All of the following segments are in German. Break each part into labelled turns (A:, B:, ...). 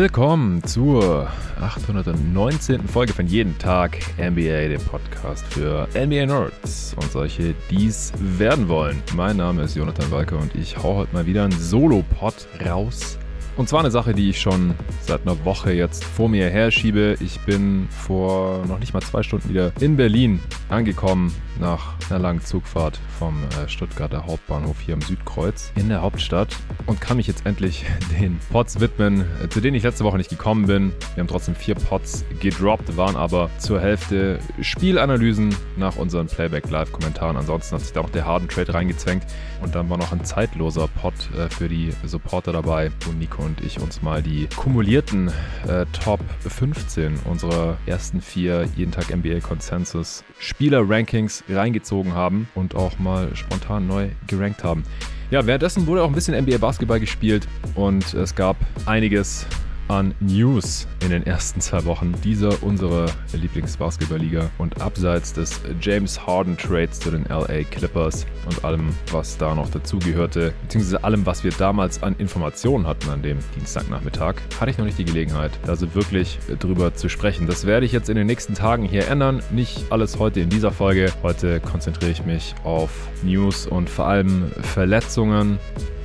A: Willkommen zur 819. Folge von Jeden Tag NBA, dem Podcast für NBA Nerds und solche, die es werden wollen. Mein Name ist Jonathan Walker und ich hau heute mal wieder einen Solo-Pod raus und zwar eine Sache, die ich schon seit einer Woche jetzt vor mir herschiebe. Ich bin vor noch nicht mal zwei Stunden wieder in Berlin angekommen nach einer langen Zugfahrt vom äh, Stuttgarter Hauptbahnhof hier am Südkreuz in der Hauptstadt und kann mich jetzt endlich den Pods widmen, äh, zu denen ich letzte Woche nicht gekommen bin. Wir haben trotzdem vier Pods gedroppt, waren aber zur Hälfte Spielanalysen nach unseren Playback-Live-Kommentaren. Ansonsten hat sich da auch der Harden Trade reingezwängt und dann war noch ein zeitloser Pod äh, für die Supporter dabei, wo Nico und ich uns mal die kumulierten äh, Top 15 unserer ersten vier jeden Tag NBA Consensus Spieler Rankings reingezogen haben und auch mal spontan neu gerankt haben. Ja, währenddessen wurde auch ein bisschen NBA Basketball gespielt und es gab einiges an News in den ersten zwei Wochen dieser unserer Lieblingsbasketballliga und abseits des James Harden Trades zu den LA Clippers und allem, was da noch dazugehörte, beziehungsweise allem, was wir damals an Informationen hatten an dem Dienstagnachmittag, hatte ich noch nicht die Gelegenheit, da so wirklich drüber zu sprechen. Das werde ich jetzt in den nächsten Tagen hier ändern. Nicht alles heute in dieser Folge. Heute konzentriere ich mich auf News und vor allem Verletzungen.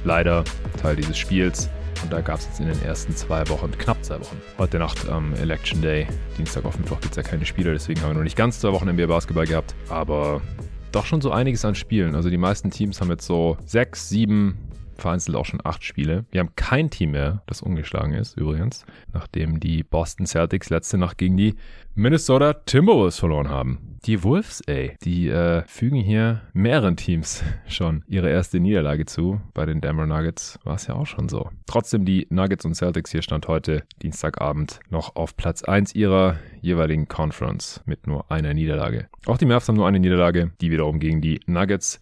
A: Leider Teil dieses Spiels und da gab es jetzt in den ersten zwei Wochen, knapp zwei Wochen, heute Nacht am ähm, Election Day, Dienstag auf Mittwoch gibt es ja keine Spiele, deswegen haben wir noch nicht ganz zwei Wochen NBA Basketball gehabt, aber doch schon so einiges an Spielen. Also die meisten Teams haben jetzt so sechs, sieben, vereinzelt auch schon acht Spiele. Wir haben kein Team mehr, das ungeschlagen ist, übrigens, nachdem die Boston Celtics letzte Nacht gegen die Minnesota Timberwolves verloren haben. Die Wolves, ey, die äh, fügen hier mehreren Teams schon ihre erste Niederlage zu. Bei den Denver Nuggets war es ja auch schon so. Trotzdem die Nuggets und Celtics hier stand heute Dienstagabend noch auf Platz 1 ihrer jeweiligen Conference mit nur einer Niederlage. Auch die Mavs haben nur eine Niederlage, die wiederum gegen die Nuggets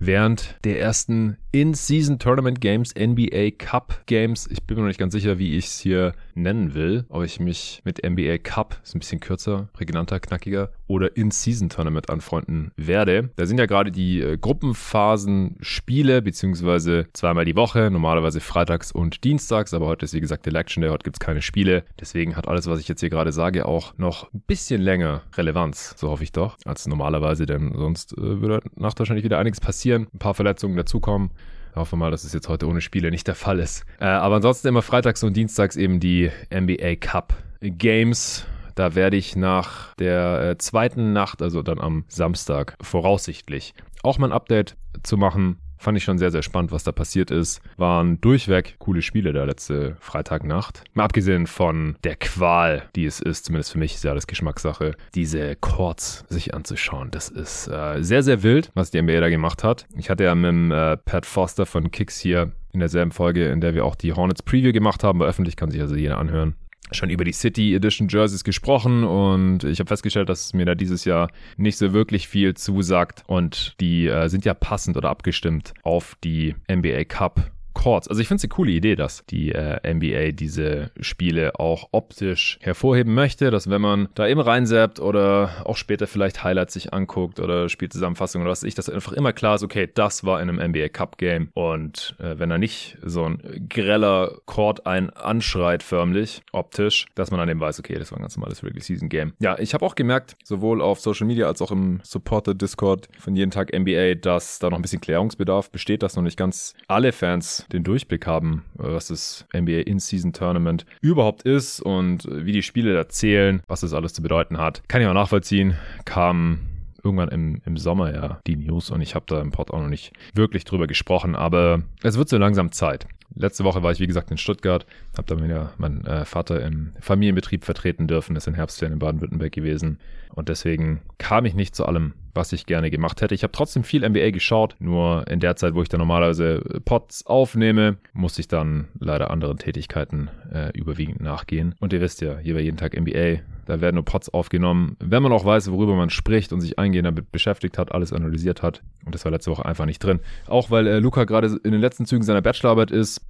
A: während der ersten In-Season Tournament Games, NBA Cup Games. Ich bin mir noch nicht ganz sicher, wie ich es hier nennen will. Ob ich mich mit NBA Cup, ist ein bisschen kürzer, prägnanter, knackiger, oder In-Season Tournament anfreunden werde. Da sind ja gerade die äh, Gruppenphasen Spiele, beziehungsweise zweimal die Woche, normalerweise freitags und dienstags, aber heute ist wie gesagt Election Day, heute gibt es keine Spiele. Deswegen hat alles, was ich jetzt hier gerade sage, auch noch ein bisschen länger Relevanz, so hoffe ich doch, als normalerweise, denn sonst äh, würde nach wahrscheinlich wieder einiges passieren passieren, ein paar Verletzungen dazukommen. Ich hoffe mal, dass es jetzt heute ohne Spiele nicht der Fall ist. Äh, aber ansonsten immer freitags und dienstags eben die NBA Cup Games. Da werde ich nach der äh, zweiten Nacht, also dann am Samstag, voraussichtlich auch mal ein Update zu machen. Fand ich schon sehr, sehr spannend, was da passiert ist. Waren durchweg coole Spiele da letzte Freitagnacht. Mal abgesehen von der Qual, die es ist, zumindest für mich ist ja alles Geschmackssache, diese Chords sich anzuschauen. Das ist äh, sehr, sehr wild, was die NBA da gemacht hat. Ich hatte ja mit dem, äh, Pat Foster von Kicks hier in derselben Folge, in der wir auch die Hornets Preview gemacht haben, war öffentlich, kann sich also jeder anhören schon über die City Edition Jerseys gesprochen und ich habe festgestellt, dass mir da dieses Jahr nicht so wirklich viel zusagt. Und die äh, sind ja passend oder abgestimmt auf die NBA Cup Courts. Also ich finde es eine coole Idee, dass die äh, NBA diese Spiele auch optisch hervorheben möchte, dass wenn man da eben reinsappt oder auch später vielleicht Highlights sich anguckt oder Spielzusammenfassungen oder was ich, dass einfach immer klar ist, okay, das war in einem NBA Cup Game und äh, wenn da nicht so ein greller Court ein anschreit förmlich optisch, dass man dann eben weiß, okay, das war ein ganz normales Regular Season Game. Ja, ich habe auch gemerkt, sowohl auf Social Media als auch im Supporter Discord von jeden Tag NBA, dass da noch ein bisschen Klärungsbedarf besteht, dass noch nicht ganz alle Fans den Durchblick haben, was das NBA In-Season Tournament überhaupt ist und wie die Spiele da zählen, was das alles zu bedeuten hat. Kann ich auch nachvollziehen. Kam irgendwann im, im Sommer ja die News und ich habe da im Pod auch noch nicht wirklich drüber gesprochen, aber es wird so langsam Zeit. Letzte Woche war ich, wie gesagt, in Stuttgart, habe da wieder meinen äh, Vater im Familienbetrieb vertreten dürfen, ist in Herbstferien in Baden-Württemberg gewesen und deswegen kam ich nicht zu allem, was ich gerne gemacht hätte. Ich habe trotzdem viel NBA geschaut, nur in der Zeit, wo ich dann normalerweise Pots aufnehme, musste ich dann leider anderen Tätigkeiten äh, überwiegend nachgehen. Und ihr wisst ja, hier bei jeden Tag NBA, da werden nur Pots aufgenommen, wenn man auch weiß, worüber man spricht und sich eingehend damit beschäftigt hat, alles analysiert hat. Und das war letzte Woche einfach nicht drin. Auch weil äh, Luca gerade in den letzten Zügen seiner Bachelorarbeit ist.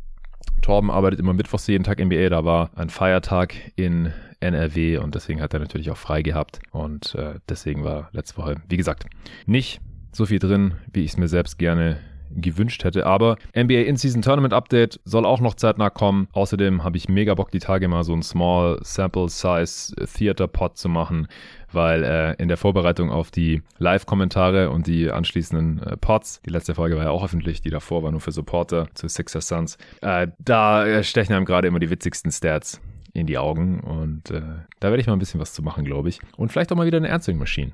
A: Torben arbeitet immer mittwochs jeden Tag NBA. Da war ein Feiertag in NRW und deswegen hat er natürlich auch frei gehabt. Und äh, deswegen war letzte Woche, wie gesagt, nicht so viel drin, wie ich es mir selbst gerne gewünscht hätte. Aber NBA In-Season Tournament Update soll auch noch zeitnah kommen. Außerdem habe ich mega Bock, die Tage mal so ein Small Sample Size Theater Pod zu machen, weil äh, in der Vorbereitung auf die Live-Kommentare und die anschließenden äh, Pods, die letzte Folge war ja auch öffentlich, die davor war nur für Supporter zu Sixers Suns, äh, da äh, stechen einem gerade immer die witzigsten Stats in die Augen und äh, da werde ich mal ein bisschen was zu machen, glaube ich. Und vielleicht auch mal wieder eine Answering Machine.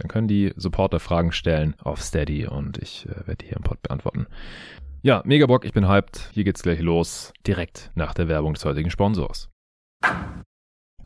A: Dann können die Supporter Fragen stellen auf Steady und ich äh, werde die hier im Pod beantworten. Ja, mega Bock, ich bin hyped. Hier geht's gleich los, direkt nach der Werbung des heutigen Sponsors.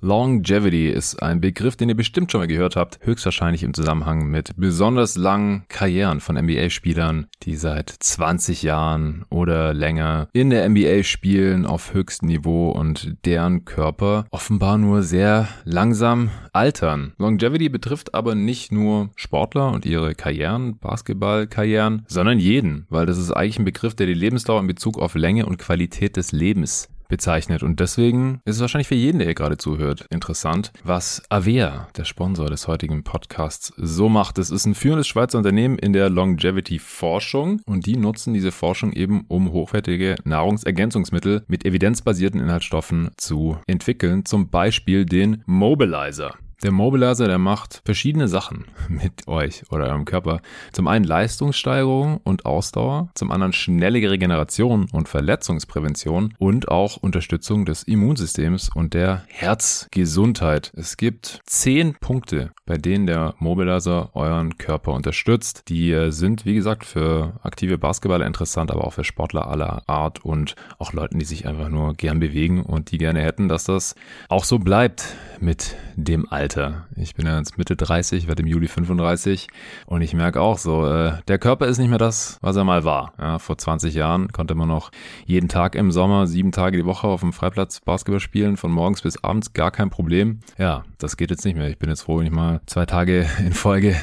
A: Longevity ist ein Begriff, den ihr bestimmt schon mal gehört habt, höchstwahrscheinlich im Zusammenhang mit besonders langen Karrieren von NBA-Spielern, die seit 20 Jahren oder länger in der NBA spielen auf höchstem Niveau und deren Körper offenbar nur sehr langsam altern. Longevity betrifft aber nicht nur Sportler und ihre Karrieren, Basketballkarrieren, sondern jeden, weil das ist eigentlich ein Begriff, der die Lebensdauer in Bezug auf Länge und Qualität des Lebens bezeichnet. Und deswegen ist es wahrscheinlich für jeden, der hier gerade zuhört, interessant, was Avea, der Sponsor des heutigen Podcasts, so macht. Es ist ein führendes Schweizer Unternehmen in der Longevity-Forschung und die nutzen diese Forschung eben, um hochwertige Nahrungsergänzungsmittel mit evidenzbasierten Inhaltsstoffen zu entwickeln. Zum Beispiel den Mobilizer. Der Mobilizer, der macht verschiedene Sachen mit euch oder eurem Körper. Zum einen Leistungssteigerung und Ausdauer, zum anderen schnelle Regeneration und Verletzungsprävention und auch Unterstützung des Immunsystems und der Herzgesundheit. Es gibt zehn Punkte, bei denen der Mobilizer euren Körper unterstützt. Die äh, sind, wie gesagt, für aktive Basketballer interessant, aber auch für Sportler aller Art und auch Leuten, die sich einfach nur gern bewegen und die gerne hätten, dass das auch so bleibt mit dem Alter. Alter. Ich bin ja jetzt Mitte 30, werde im Juli 35 und ich merke auch so, äh, der Körper ist nicht mehr das, was er mal war. Ja, vor 20 Jahren konnte man noch jeden Tag im Sommer, sieben Tage die Woche auf dem Freiplatz Basketball spielen, von morgens bis abends, gar kein Problem. Ja, das geht jetzt nicht mehr. Ich bin jetzt froh, wenn ich mal zwei Tage in Folge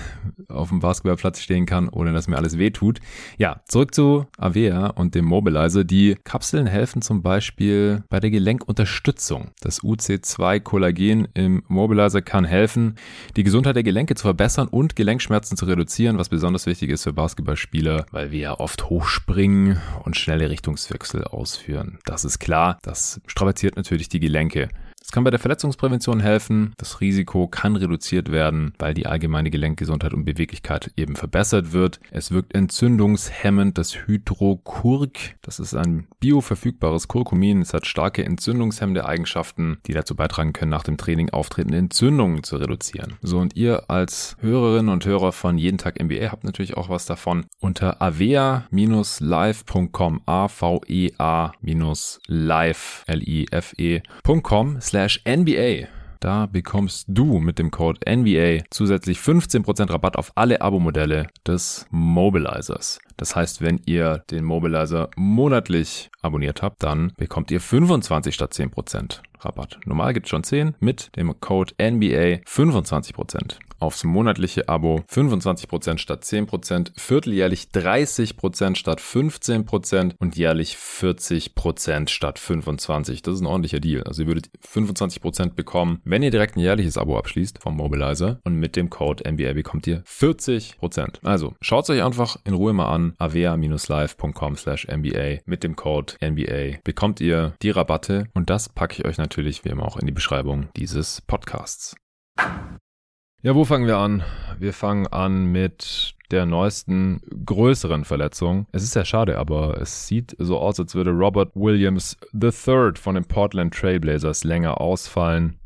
A: auf dem Basketballplatz stehen kann, ohne dass mir alles weh tut. Ja, zurück zu Avea und dem Mobilizer. Die Kapseln helfen zum Beispiel bei der Gelenkunterstützung. Das UC2-Kollagen im Mobilizer kann helfen, die Gesundheit der Gelenke zu verbessern und Gelenkschmerzen zu reduzieren, was besonders wichtig ist für Basketballspieler, weil wir ja oft hochspringen und schnelle Richtungswechsel ausführen. Das ist klar, das strapaziert natürlich die Gelenke. Es kann bei der Verletzungsprävention helfen. Das Risiko kann reduziert werden, weil die allgemeine Gelenkgesundheit und Beweglichkeit eben verbessert wird. Es wirkt entzündungshemmend. Das Hydrokurk, das ist ein bioverfügbares Kurkumin. Es hat starke entzündungshemmende Eigenschaften, die dazu beitragen können, nach dem Training auftretende Entzündungen zu reduzieren. So, und ihr als Hörerinnen und Hörer von Jeden Tag NBA habt natürlich auch was davon. Unter avea-live.com, A-V-E-A-live, L-I-F-E.com slash NBA. Da bekommst du mit dem Code NBA zusätzlich 15% Rabatt auf alle Abo-Modelle des Mobilizers. Das heißt, wenn ihr den Mobilizer monatlich abonniert habt, dann bekommt ihr 25 statt 10% Rabatt. Normal gibt es schon 10, mit dem Code NBA 25% aufs monatliche Abo 25% statt 10%, vierteljährlich 30% statt 15% und jährlich 40% statt 25%. Das ist ein ordentlicher Deal. Also ihr würdet 25% bekommen, wenn ihr direkt ein jährliches Abo abschließt vom Mobilizer und mit dem Code NBA bekommt ihr 40%. Also schaut es euch einfach in Ruhe mal an, avea-live.com slash NBA mit dem Code NBA bekommt ihr die Rabatte und das packe ich euch natürlich wie immer auch in die Beschreibung dieses Podcasts. Ja, wo fangen wir an? Wir fangen an mit der neuesten größeren Verletzung. Es ist sehr schade, aber es sieht so aus, als würde Robert Williams III von den Portland Trailblazers länger ausfallen.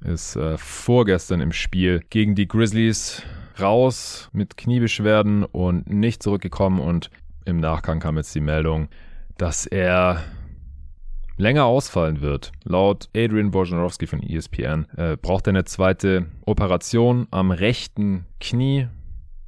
A: Ist äh, vorgestern im Spiel gegen die Grizzlies raus mit Kniebeschwerden und nicht zurückgekommen und im Nachgang kam jetzt die Meldung, dass er länger ausfallen wird. Laut Adrian Wojnarowski von ESPN äh, braucht er eine zweite Operation am rechten Knie.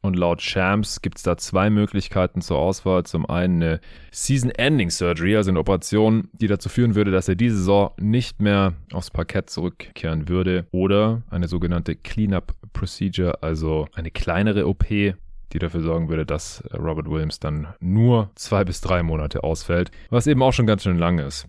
A: Und laut Shams gibt es da zwei Möglichkeiten zur Auswahl. Zum einen eine Season-Ending Surgery, also eine Operation, die dazu führen würde, dass er diese Saison nicht mehr aufs Parkett zurückkehren würde. Oder eine sogenannte Cleanup Procedure, also eine kleinere OP, die dafür sorgen würde, dass Robert Williams dann nur zwei bis drei Monate ausfällt, was eben auch schon ganz schön lang ist.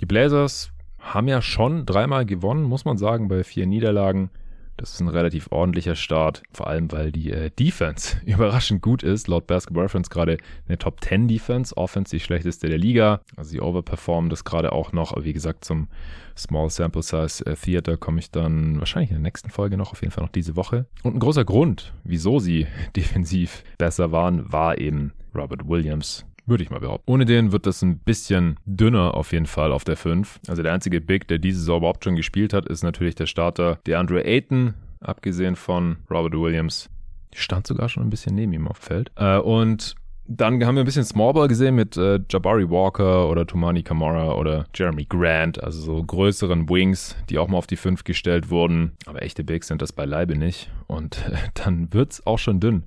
A: Die Blazers haben ja schon dreimal gewonnen, muss man sagen, bei vier Niederlagen. Das ist ein relativ ordentlicher Start, vor allem weil die äh, Defense überraschend gut ist. Laut Basketball Reference gerade eine Top 10 Defense, Offense die schlechteste der Liga. Also sie overperformen das gerade auch noch, aber wie gesagt, zum Small Sample Size äh, Theater komme ich dann wahrscheinlich in der nächsten Folge noch, auf jeden Fall noch diese Woche. Und ein großer Grund, wieso sie defensiv besser waren, war eben Robert Williams. Würde ich mal behaupten. Ohne den wird das ein bisschen dünner auf jeden Fall auf der 5. Also der einzige Big, der diese Saison überhaupt schon gespielt hat, ist natürlich der Starter DeAndre Ayton, abgesehen von Robert Williams. Stand sogar schon ein bisschen neben ihm auf dem Feld. Äh, und dann haben wir ein bisschen Smallball gesehen mit äh, Jabari Walker oder Tumani Kamara oder Jeremy Grant, also so größeren Wings, die auch mal auf die 5 gestellt wurden. Aber echte Bigs sind das beileibe nicht. Und äh, dann wird's auch schon dünn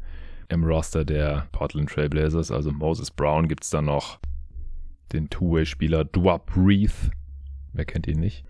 A: im Roster der Portland Trailblazers. Also Moses Brown gibt es dann noch den Two-Way-Spieler Dwap Reith. Wer kennt ihn nicht?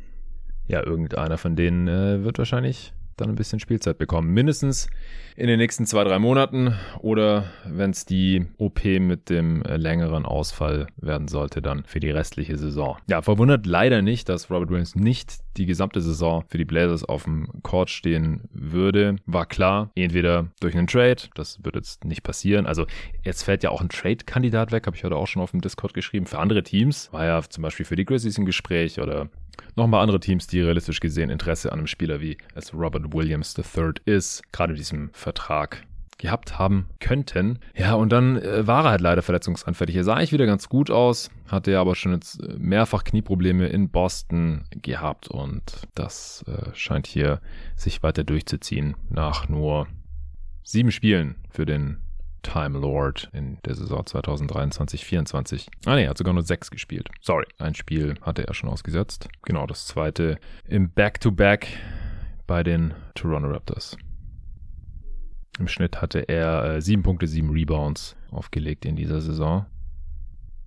A: Ja, irgendeiner von denen äh, wird wahrscheinlich dann ein bisschen Spielzeit bekommen. Mindestens in den nächsten zwei, drei Monaten oder wenn es die OP mit dem äh, längeren Ausfall werden sollte, dann für die restliche Saison. Ja, verwundert leider nicht, dass Robert Williams nicht die gesamte Saison für die Blazers auf dem Court stehen würde. War klar, entweder durch einen Trade, das wird jetzt nicht passieren. Also jetzt fällt ja auch ein Trade-Kandidat weg, habe ich heute auch schon auf dem Discord geschrieben. Für andere Teams war ja zum Beispiel für die Grizzlies ein Gespräch oder nochmal andere Teams, die realistisch gesehen Interesse an einem Spieler wie es Robert Williams III ist, gerade in diesem Vertrag gehabt haben könnten. Ja, und dann äh, war er halt leider verletzungsanfällig. Er sah eigentlich wieder ganz gut aus, hatte ja aber schon jetzt äh, mehrfach Knieprobleme in Boston gehabt und das äh, scheint hier sich weiter durchzuziehen nach nur sieben Spielen für den Time Lord in der Saison 2023-24. Ah ne, er hat sogar nur sechs gespielt. Sorry, ein Spiel hatte er schon ausgesetzt. Genau, das zweite im Back-to-Back -Back bei den Toronto Raptors. Im Schnitt hatte er äh, 7 Punkte, 7 Rebounds aufgelegt in dieser Saison.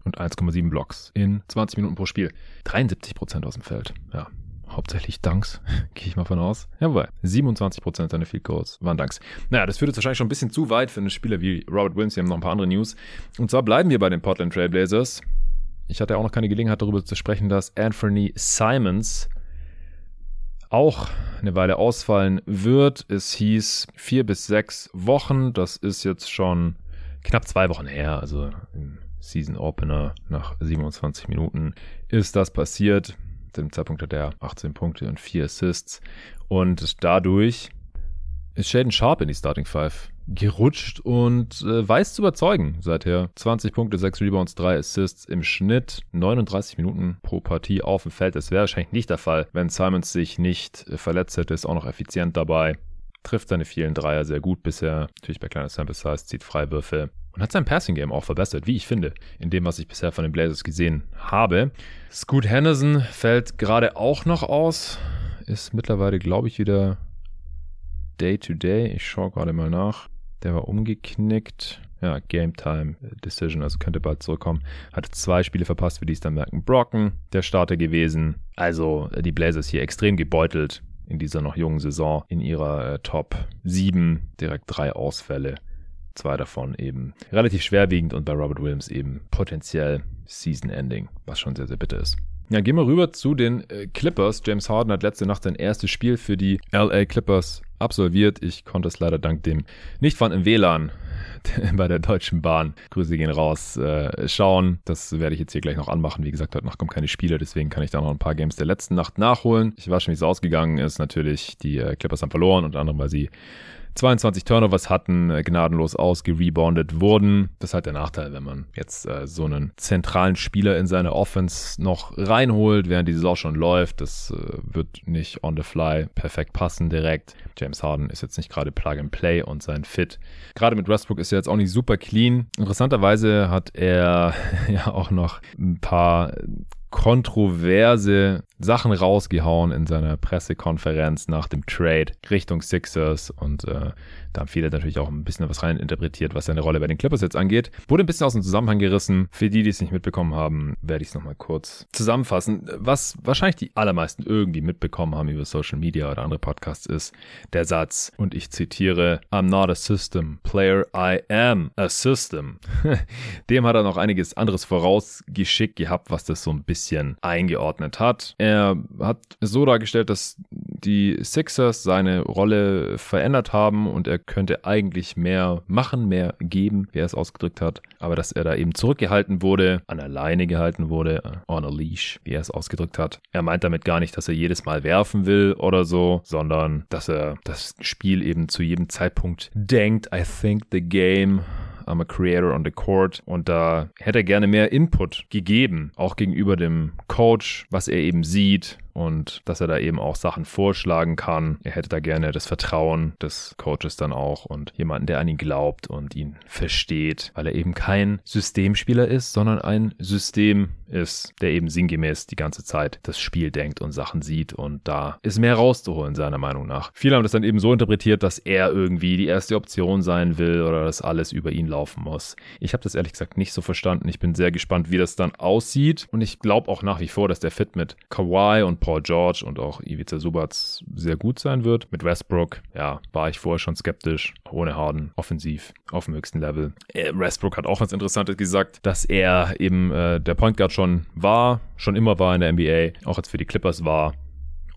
A: Und 1,7 Blocks in 20 Minuten pro Spiel. 73% aus dem Feld. Ja, hauptsächlich Dunks, gehe ich mal von aus. Jawohl, 27% seiner Field Goals waren Dunks. Naja, das führt jetzt wahrscheinlich schon ein bisschen zu weit für einen Spieler wie Robert Williams. Wir haben noch ein paar andere News. Und zwar bleiben wir bei den Portland Trailblazers. Ich hatte auch noch keine Gelegenheit darüber zu sprechen, dass Anthony Simons auch eine Weile ausfallen wird. Es hieß vier bis sechs Wochen. Das ist jetzt schon knapp zwei Wochen her. Also im Season Opener nach 27 Minuten ist das passiert. Dem Zeitpunkt hat er 18 Punkte und 4 Assists. Und dadurch ist Shaden Sharp in die Starting Five gerutscht und äh, weiß zu überzeugen. Seither 20 Punkte, 6 Rebounds, 3 Assists im Schnitt, 39 Minuten pro Partie auf dem Feld. Das wäre wahrscheinlich nicht der Fall, wenn Simons sich nicht äh, verletzt hätte. Ist auch noch effizient dabei. Trifft seine vielen Dreier sehr gut bisher. Natürlich bei kleiner Sample Size, zieht Freiwürfe und hat sein Passing Game auch verbessert, wie ich finde, in dem, was ich bisher von den Blazers gesehen habe. Scoot Henderson fällt gerade auch noch aus. Ist mittlerweile, glaube ich, wieder Day to Day. Ich schaue gerade mal nach. Der war umgeknickt. Ja, Game Time Decision, also könnte bald zurückkommen. Hatte zwei Spiele verpasst, für die es dann merken. Brocken, der Starter gewesen. Also die Blazers hier extrem gebeutelt in dieser noch jungen Saison. In ihrer äh, Top 7 direkt drei Ausfälle. Zwei davon eben relativ schwerwiegend und bei Robert Williams eben potenziell Season Ending, was schon sehr, sehr bitter ist. Ja, gehen wir rüber zu den äh, Clippers. James Harden hat letzte Nacht sein erstes Spiel für die LA Clippers absolviert. Ich konnte es leider dank dem nicht vorhandenen WLAN bei der Deutschen Bahn, Grüße gehen raus, äh, schauen. Das werde ich jetzt hier gleich noch anmachen. Wie gesagt, heute Nacht kommen keine Spiele, deswegen kann ich da noch ein paar Games der letzten Nacht nachholen. Ich weiß schon, wie es ausgegangen ist. Natürlich, die äh, Clippers haben verloren, unter anderem, weil sie 22 Turnovers hatten, äh, gnadenlos ausgereboundet wurden. Das ist halt der Nachteil, wenn man jetzt äh, so einen zentralen Spieler in seine Offense noch reinholt, während die Saison schon läuft. Das äh, wird nicht on the fly perfekt passen direkt. James Harden ist jetzt nicht gerade Plug and Play und sein Fit. Gerade mit Westbrook ist er jetzt auch nicht super clean. Interessanterweise hat er ja auch noch ein paar kontroverse Sachen rausgehauen in seiner Pressekonferenz nach dem Trade Richtung Sixers und äh, da haben viele natürlich auch ein bisschen was rein interpretiert, was seine Rolle bei den Clippers jetzt angeht. Wurde ein bisschen aus dem Zusammenhang gerissen. Für die, die es nicht mitbekommen haben, werde ich es nochmal kurz zusammenfassen. Was wahrscheinlich die allermeisten irgendwie mitbekommen haben über Social Media oder andere Podcasts ist der Satz, und ich zitiere, I'm not a system player, I am a system. Dem hat er noch einiges anderes vorausgeschickt gehabt, was das so ein bisschen eingeordnet hat. Er hat es so dargestellt, dass die Sixers seine Rolle verändert haben und er könnte eigentlich mehr machen, mehr geben, wie er es ausgedrückt hat. Aber dass er da eben zurückgehalten wurde, an alleine gehalten wurde, on a leash, wie er es ausgedrückt hat. Er meint damit gar nicht, dass er jedes Mal werfen will oder so, sondern dass er das Spiel eben zu jedem Zeitpunkt denkt. I think the game I'm a creator on the court. Und da hätte er gerne mehr Input gegeben, auch gegenüber dem Coach, was er eben sieht, und dass er da eben auch Sachen vorschlagen kann. Er hätte da gerne das Vertrauen des Coaches dann auch und jemanden, der an ihn glaubt und ihn versteht, weil er eben kein Systemspieler ist, sondern ein System ist, der eben sinngemäß die ganze Zeit das Spiel denkt und Sachen sieht und da ist mehr rauszuholen, seiner Meinung nach. Viele haben das dann eben so interpretiert, dass er irgendwie die erste Option sein will oder dass alles über ihn laufen muss. Ich habe das ehrlich gesagt nicht so verstanden. Ich bin sehr gespannt, wie das dann aussieht und ich glaube auch nach wie vor, dass der Fit mit Kawhi und Paul George und auch Ivica Subac sehr gut sein wird. Mit Westbrook, ja, war ich vorher schon skeptisch. Ohne Harden, offensiv, auf dem höchsten Level. Äh, Westbrook hat auch was Interessantes gesagt, dass er eben äh, der Point Guard schon war, schon immer war in der NBA, auch als für die Clippers war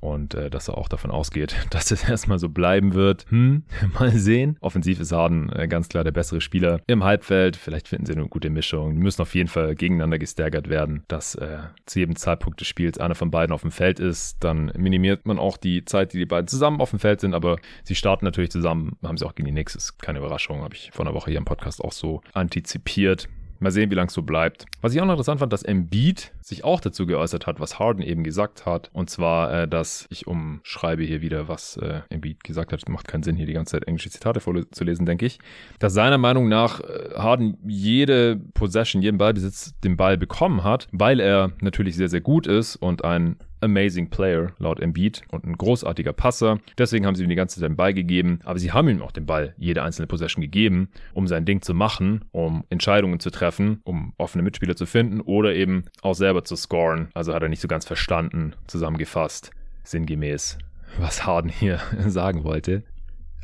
A: und äh, dass er auch davon ausgeht, dass es erstmal so bleiben wird. Hm, mal sehen. Offensiv ist Harden äh, ganz klar der bessere Spieler im Halbfeld. Vielleicht finden sie eine gute Mischung. Die müssen auf jeden Fall gegeneinander gestärkert werden, dass äh, zu jedem Zeitpunkt des Spiels einer von beiden auf dem Feld ist. Dann minimiert man auch die Zeit, die die beiden zusammen auf dem Feld sind, aber sie starten natürlich zusammen, haben sie auch gegen die Knicks. Ist keine Überraschung, habe ich vor einer Woche hier im Podcast auch so antizipiert. Mal sehen, wie lange es so bleibt. Was ich auch noch interessant fand, dass Embiid sich auch dazu geäußert hat, was Harden eben gesagt hat. Und zwar, äh, dass ich umschreibe hier wieder, was äh, Embiid gesagt hat. Macht keinen Sinn, hier die ganze Zeit englische Zitate vorzulesen, denke ich. Dass seiner Meinung nach äh, Harden jede Possession, jeden Ballbesitz den Ball bekommen hat, weil er natürlich sehr, sehr gut ist und ein amazing Player, laut Embiid, und ein großartiger Passer. Deswegen haben sie ihm die ganze Zeit den Ball gegeben, aber sie haben ihm auch den Ball jede einzelne Possession gegeben, um sein Ding zu machen, um Entscheidungen zu treffen, um offene Mitspieler zu finden oder eben auch selber zu scoren. Also hat er nicht so ganz verstanden, zusammengefasst, sinngemäß was Harden hier sagen wollte.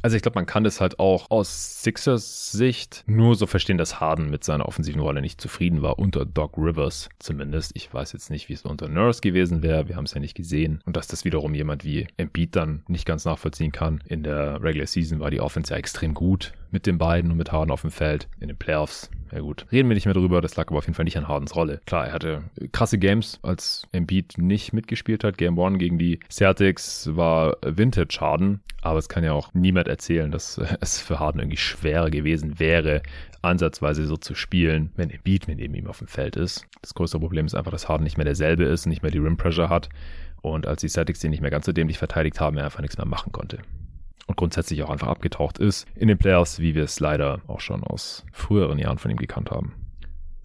A: Also ich glaube, man kann das halt auch aus Sixers Sicht nur so verstehen, dass Harden mit seiner offensiven Rolle nicht zufrieden war, unter Doc Rivers zumindest. Ich weiß jetzt nicht, wie es unter Nurse gewesen wäre, wir haben es ja nicht gesehen. Und dass das wiederum jemand wie Embiid dann nicht ganz nachvollziehen kann. In der Regular Season war die Offense ja extrem gut mit den beiden und mit Harden auf dem Feld. In den Playoffs ja gut, reden wir nicht mehr drüber. Das lag aber auf jeden Fall nicht an Hardens Rolle. Klar, er hatte krasse Games, als Embiid nicht mitgespielt hat. Game One gegen die Celtics war Vintage Harden. Aber es kann ja auch niemand erzählen, dass es für Harden irgendwie schwerer gewesen wäre, ansatzweise so zu spielen, wenn Embiid mit ihm auf dem Feld ist. Das größte Problem ist einfach, dass Harden nicht mehr derselbe ist, nicht mehr die Rim Pressure hat. Und als die Celtics den nicht mehr ganz so dämlich verteidigt haben, er einfach nichts mehr machen konnte und grundsätzlich auch einfach abgetaucht ist in den Playoffs, wie wir es leider auch schon aus früheren Jahren von ihm gekannt haben.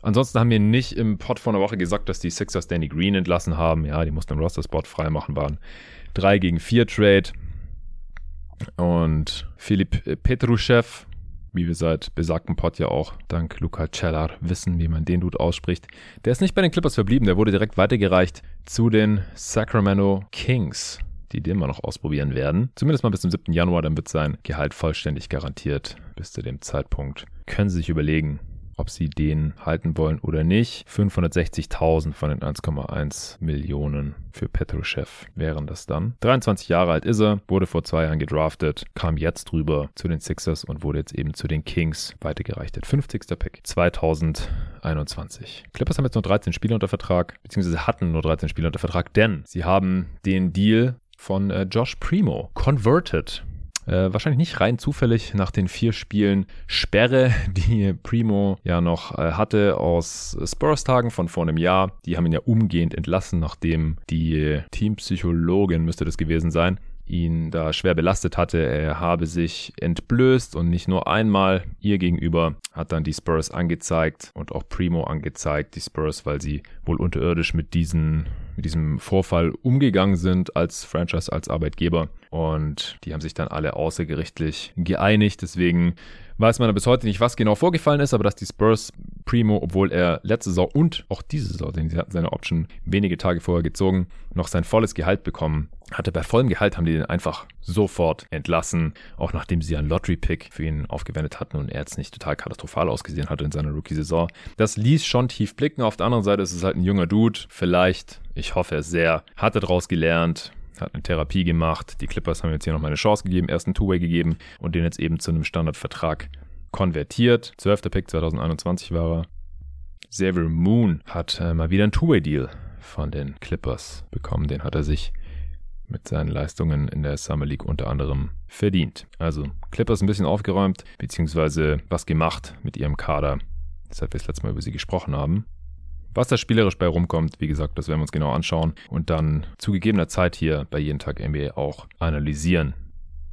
A: Ansonsten haben wir nicht im Pod vor einer Woche gesagt, dass die Sixers Danny Green entlassen haben. Ja, die mussten im Roster-Spot freimachen, waren 3 gegen 4 Trade. Und Philipp Petruschew, wie wir seit besagtem Pod ja auch dank Luca Cellar wissen, wie man den Dude ausspricht, der ist nicht bei den Clippers verblieben, der wurde direkt weitergereicht zu den Sacramento Kings die den wir noch ausprobieren werden. Zumindest mal bis zum 7. Januar, dann wird sein Gehalt vollständig garantiert. Bis zu dem Zeitpunkt können Sie sich überlegen, ob sie den halten wollen oder nicht. 560.000 von den 1,1 Millionen für Petruschew wären das dann. 23 Jahre alt ist er, wurde vor zwei Jahren gedraftet, kam jetzt rüber zu den Sixers und wurde jetzt eben zu den Kings weitergereicht. 50. Pick 2021. Clippers haben jetzt nur 13 Spieler unter Vertrag, beziehungsweise hatten nur 13 Spieler unter Vertrag, denn sie haben den Deal von äh, Josh Primo. Converted. Äh, wahrscheinlich nicht rein zufällig nach den vier Spielen Sperre, die Primo ja noch äh, hatte aus Spurs-Tagen von vor einem Jahr. Die haben ihn ja umgehend entlassen, nachdem die Teampsychologin, müsste das gewesen sein, ihn da schwer belastet hatte. Er habe sich entblößt und nicht nur einmal ihr gegenüber hat dann die Spurs angezeigt und auch Primo angezeigt, die Spurs, weil sie wohl unterirdisch mit diesen mit diesem Vorfall umgegangen sind als Franchise, als Arbeitgeber. Und die haben sich dann alle außergerichtlich geeinigt. Deswegen weiß man bis heute nicht, was genau vorgefallen ist, aber dass die Spurs Primo, obwohl er letzte Saison und auch diese Saison, denn sie hatten seine Option wenige Tage vorher gezogen, noch sein volles Gehalt bekommen hatte. Bei vollem Gehalt haben die den einfach sofort entlassen, auch nachdem sie einen Lottery-Pick für ihn aufgewendet hatten und er jetzt nicht total katastrophal ausgesehen hatte in seiner Rookie-Saison. Das ließ schon tief blicken. Auf der anderen Seite ist es halt ein junger Dude. Vielleicht, ich hoffe es sehr, hat er daraus gelernt, hat eine Therapie gemacht. Die Clippers haben jetzt hier nochmal eine Chance gegeben, ersten Two-Way gegeben und den jetzt eben zu einem Standardvertrag konvertiert. 12. Pick 2021 war er. Xavier Moon hat äh, mal wieder einen Two-Way-Deal von den Clippers bekommen. Den hat er sich mit seinen Leistungen in der Summer League unter anderem verdient. Also Clippers ein bisschen aufgeräumt, beziehungsweise was gemacht mit ihrem Kader, seit wir das letzte Mal über sie gesprochen haben. Was da spielerisch bei rumkommt, wie gesagt, das werden wir uns genau anschauen und dann zu gegebener Zeit hier bei jeden Tag NBA auch analysieren.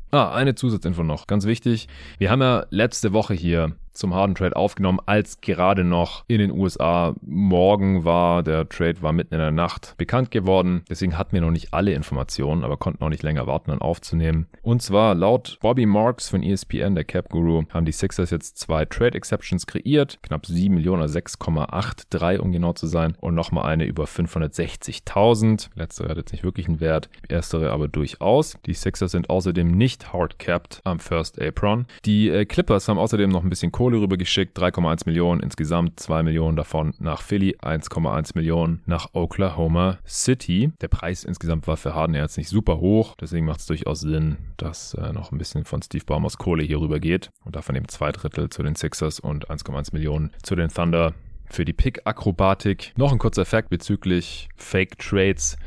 A: Ah, eine Zusatzinfo noch, ganz wichtig. Wir haben ja letzte Woche hier zum Harden Trade aufgenommen, als gerade noch in den USA morgen war. Der Trade war mitten in der Nacht bekannt geworden. Deswegen hatten wir noch nicht alle Informationen, aber konnten auch nicht länger warten, dann aufzunehmen. Und zwar laut Bobby Marks von ESPN, der Cap Guru, haben die Sixers jetzt zwei Trade Exceptions kreiert. Knapp 7 Millionen, 6,83 um genau zu sein. Und nochmal eine über 560.000. Letztere hat jetzt nicht wirklich einen Wert. Erstere aber durchaus. Die Sixers sind außerdem nicht hard capped am First Apron. Die äh, Clippers haben außerdem noch ein bisschen Kohle rübergeschickt, 3,1 Millionen insgesamt, 2 Millionen davon nach Philly, 1,1 Millionen nach Oklahoma City. Der Preis insgesamt war für Harden jetzt nicht super hoch, deswegen macht es durchaus Sinn, dass äh, noch ein bisschen von Steve Baumers Kohle hier rüber geht und davon eben zwei Drittel zu den Sixers und 1,1 Millionen zu den Thunder für die Pick-Akrobatik. Noch ein kurzer Fact bezüglich Fake Trades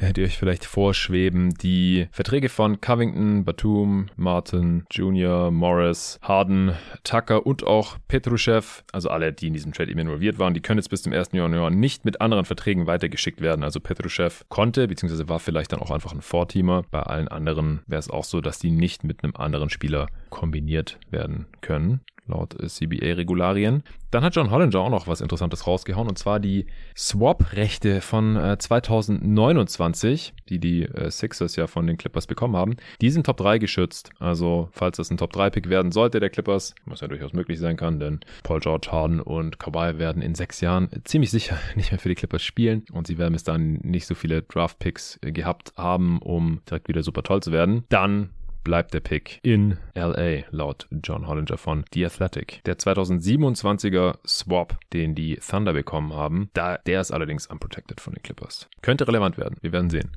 A: die euch vielleicht vorschweben. Die Verträge von Covington, Batum, Martin, Jr., Morris, Harden, Tucker und auch Petruschew, also alle, die in diesem Trade eben involviert waren, die können jetzt bis zum 1. Januar nicht mit anderen Verträgen weitergeschickt werden. Also Petruschew konnte, beziehungsweise war vielleicht dann auch einfach ein Vorteamer. Bei allen anderen wäre es auch so, dass die nicht mit einem anderen Spieler kombiniert werden können laut äh, CBA-Regularien. Dann hat John Hollinger auch noch was Interessantes rausgehauen, und zwar die Swap-Rechte von äh, 2029, die die äh, Sixers ja von den Clippers bekommen haben. Die sind Top 3 geschützt. Also, falls das ein Top 3-Pick werden sollte, der Clippers, was ja durchaus möglich sein kann, denn Paul George, Harden und Kawhi werden in sechs Jahren ziemlich sicher nicht mehr für die Clippers spielen und sie werden bis dann nicht so viele Draft-Picks äh, gehabt haben, um direkt wieder super toll zu werden. Dann bleibt der Pick in LA, laut John Hollinger von The Athletic. Der 2027er Swap, den die Thunder bekommen haben, da, der ist allerdings unprotected von den Clippers. Könnte relevant werden, wir werden sehen.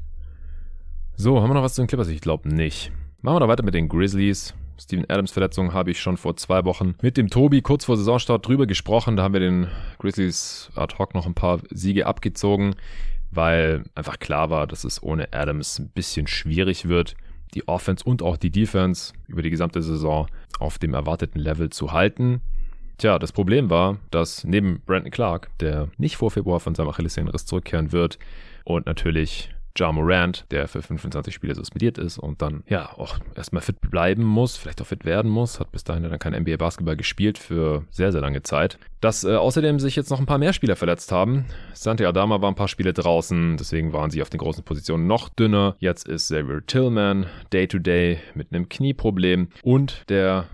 A: So, haben wir noch was zu den Clippers? Ich glaube nicht. Machen wir da weiter mit den Grizzlies. Steven Adams Verletzung habe ich schon vor zwei Wochen mit dem Tobi kurz vor Saisonstart drüber gesprochen. Da haben wir den Grizzlies ad hoc noch ein paar Siege abgezogen, weil einfach klar war, dass es ohne Adams ein bisschen schwierig wird die Offense und auch die Defense über die gesamte Saison auf dem erwarteten Level zu halten. Tja, das Problem war, dass neben Brandon Clark, der nicht vor Februar von seinem Achillessehnenriss zurückkehren wird, und natürlich Ja Morant, der für 25 Spiele suspendiert ist und dann ja auch erstmal fit bleiben muss, vielleicht auch fit werden muss, hat bis dahin dann kein NBA Basketball gespielt für sehr, sehr lange Zeit. Dass äh, außerdem sich jetzt noch ein paar mehr Spieler verletzt haben. Santi Adama war ein paar Spiele draußen, deswegen waren sie auf den großen Positionen noch dünner. Jetzt ist Xavier Tillman Day-to-Day -Day mit einem Knieproblem und der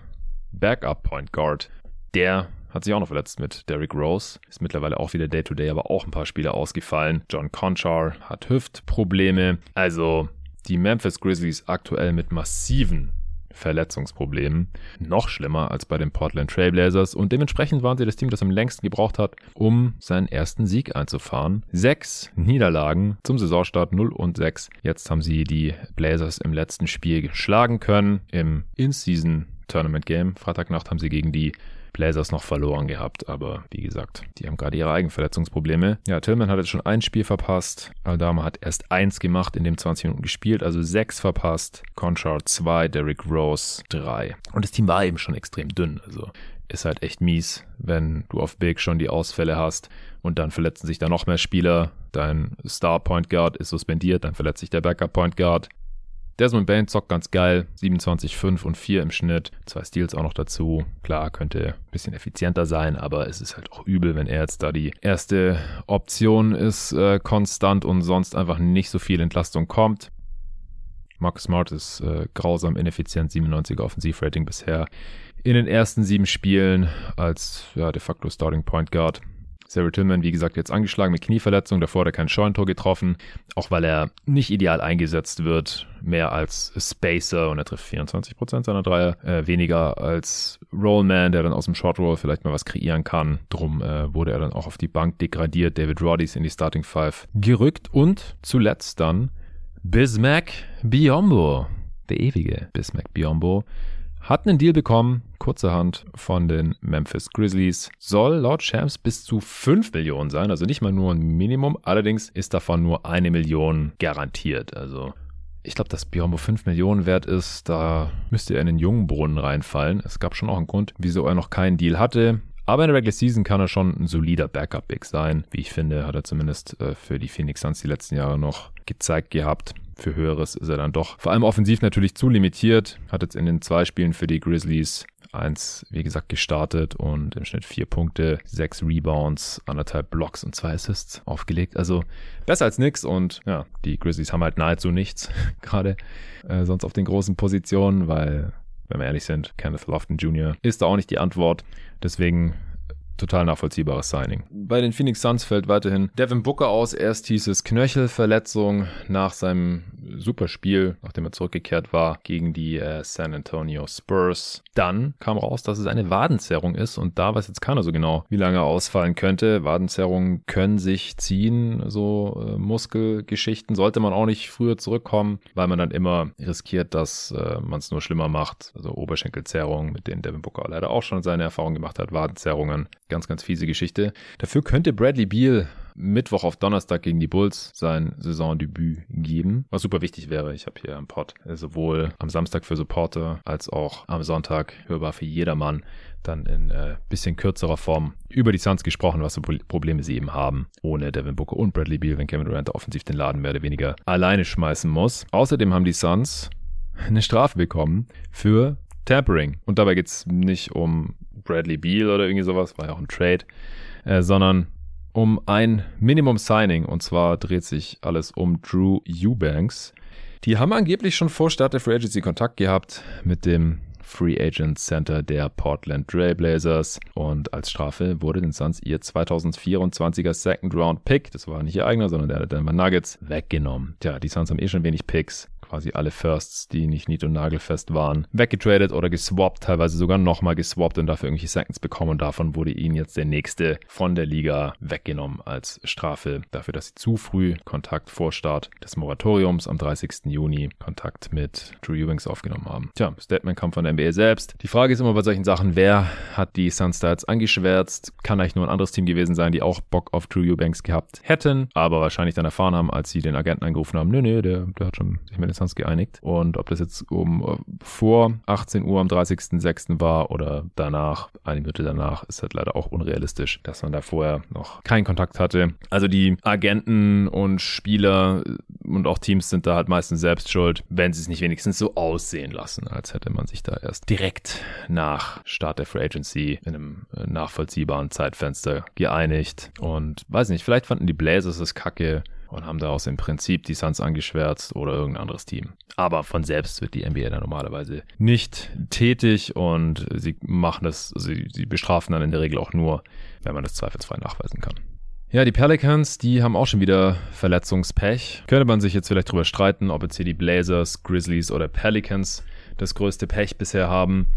A: Backup Point Guard, der hat sich auch noch verletzt mit Derrick Rose. Ist mittlerweile auch wieder Day-to-Day, -Day, aber auch ein paar Spiele ausgefallen. John Conchar hat Hüftprobleme. Also die Memphis Grizzlies aktuell mit massiven Verletzungsproblemen. Noch schlimmer als bei den Portland Trailblazers und dementsprechend waren sie das Team, das am längsten gebraucht hat, um seinen ersten Sieg einzufahren. Sechs Niederlagen zum Saisonstart 0 und 6. Jetzt haben sie die Blazers im letzten Spiel geschlagen können im In-Season Tournament Game. Freitagnacht haben sie gegen die Blazers noch verloren gehabt, aber wie gesagt, die haben gerade ihre eigenen Verletzungsprobleme. Ja, Tillman hat jetzt schon ein Spiel verpasst. Aldama hat erst eins gemacht, in dem 20 Minuten gespielt, also sechs verpasst. Conchard zwei, Derrick Rose drei. Und das Team war eben schon extrem dünn, also ist halt echt mies, wenn du auf Big schon die Ausfälle hast und dann verletzen sich da noch mehr Spieler. Dein Star Point Guard ist suspendiert, dann verletzt sich der Backup Point Guard. Desmond Bain zockt ganz geil. 27, 5 und 4 im Schnitt. Zwei Steals auch noch dazu. Klar, könnte ein bisschen effizienter sein, aber es ist halt auch übel, wenn er jetzt da die erste Option ist, äh, konstant und sonst einfach nicht so viel Entlastung kommt. Marcus Smart ist äh, grausam ineffizient, 97er Offensivrating bisher in den ersten sieben Spielen als ja, de facto Starting Point Guard. Sarah Tillman, wie gesagt, jetzt angeschlagen mit Knieverletzung. Davor hat er kein Scheunentor getroffen, auch weil er nicht ideal eingesetzt wird. Mehr als Spacer und er trifft 24% seiner Dreier. Äh, weniger als Rollman, der dann aus dem Short Roll vielleicht mal was kreieren kann. Drum äh, wurde er dann auch auf die Bank degradiert. David Roddy in die Starting Five gerückt und zuletzt dann Bismack Biombo, der ewige Bismack Biombo, hat einen Deal bekommen, kurzerhand von den Memphis Grizzlies. Soll laut Shams bis zu 5 Millionen sein, also nicht mal nur ein Minimum. Allerdings ist davon nur eine Million garantiert. Also ich glaube, dass Biombo 5 Millionen wert ist, da müsste er in den jungen Brunnen reinfallen. Es gab schon auch einen Grund, wieso er noch keinen Deal hatte. Aber in der Regular Season kann er schon ein solider Backup-Big sein. Wie ich finde, hat er zumindest äh, für die Phoenix Suns die letzten Jahre noch gezeigt gehabt. Für Höheres ist er dann doch vor allem offensiv natürlich zu limitiert. Hat jetzt in den zwei Spielen für die Grizzlies eins, wie gesagt, gestartet und im Schnitt vier Punkte, sechs Rebounds, anderthalb Blocks und zwei Assists aufgelegt. Also besser als nix und ja, die Grizzlies haben halt nahezu nichts gerade äh, sonst auf den großen Positionen, weil wenn wir ehrlich sind, Kenneth Lofton Jr. ist da auch nicht die Antwort. Deswegen total nachvollziehbares Signing. Bei den Phoenix Suns fällt weiterhin Devin Booker aus. Erst hieß es Knöchelverletzung nach seinem Superspiel, nachdem er zurückgekehrt war gegen die äh, San Antonio Spurs. Dann kam raus, dass es eine Wadenzerrung ist und da weiß jetzt keiner so genau, wie lange er ausfallen könnte. Wadenzerrungen können sich ziehen, so äh, Muskelgeschichten. Sollte man auch nicht früher zurückkommen, weil man dann immer riskiert, dass äh, man es nur schlimmer macht. Also Oberschenkelzerrungen, mit denen Devin Booker leider auch schon seine Erfahrung gemacht hat, Wadenzerrungen. Ganz, ganz fiese Geschichte. Dafür könnte Bradley Beal Mittwoch auf Donnerstag gegen die Bulls sein Saisondebüt geben, was super wichtig wäre. Ich habe hier am Pod sowohl am Samstag für Supporter als auch am Sonntag hörbar für jedermann dann in äh, bisschen kürzerer Form über die Suns gesprochen, was für Probleme sie eben haben, ohne Devin Booker und Bradley Beal, wenn Kevin Durant offensiv den Laden mehr oder weniger alleine schmeißen muss. Außerdem haben die Suns eine Strafe bekommen für Tampering. Und dabei geht es nicht um Bradley Beal oder irgendwie sowas, war ja auch ein Trade, äh, sondern um ein Minimum Signing. Und zwar dreht sich alles um Drew Eubanks. Die haben angeblich schon vor Start der Free Agency Kontakt gehabt mit dem Free Agent Center der Portland Trailblazers. Und als Strafe wurde den Suns ihr 2024er Second Round Pick, das war nicht ihr eigener, sondern der der Denver Nuggets, weggenommen. Tja, die Suns haben eh schon wenig Picks quasi alle Firsts, die nicht nied- und nagelfest waren, weggetradet oder geswappt, teilweise sogar nochmal geswappt und dafür irgendwelche Seconds bekommen. Und davon wurde ihnen jetzt der nächste von der Liga weggenommen als Strafe dafür, dass sie zu früh Kontakt vor Start des Moratoriums am 30. Juni Kontakt mit Drew Ewings aufgenommen haben. Tja, Statement kam von der NBA selbst. Die Frage ist immer bei solchen Sachen, wer hat die Suns da jetzt angeschwärzt? Kann eigentlich nur ein anderes Team gewesen sein, die auch Bock auf Drew Eubanks gehabt hätten, aber wahrscheinlich dann erfahren haben, als sie den Agenten angerufen haben, nö, nö, der, der hat schon sich mit den Suns geeinigt. Und ob das jetzt um äh, vor 18 Uhr am 30.06. war oder danach, eine Minute danach, ist halt leider auch unrealistisch, dass man da vorher noch keinen Kontakt hatte. Also die Agenten und Spieler und auch Teams sind da halt meistens selbst schuld, wenn sie es nicht wenigstens so aussehen lassen, als hätte man sich da erst direkt nach Start der Free Agency in einem äh, nachvollziehbaren Zeitfenster geeinigt. Und weiß nicht, vielleicht fanden die Blazers es kacke, und haben daraus im Prinzip die Suns angeschwärzt oder irgendein anderes Team. Aber von selbst wird die NBA dann normalerweise nicht tätig und sie machen das, sie, sie bestrafen dann in der Regel auch nur, wenn man das zweifelsfrei nachweisen kann. Ja, die Pelicans, die haben auch schon wieder Verletzungspech. Könnte man sich jetzt vielleicht drüber streiten, ob jetzt hier die Blazers, Grizzlies oder Pelicans das größte Pech bisher haben.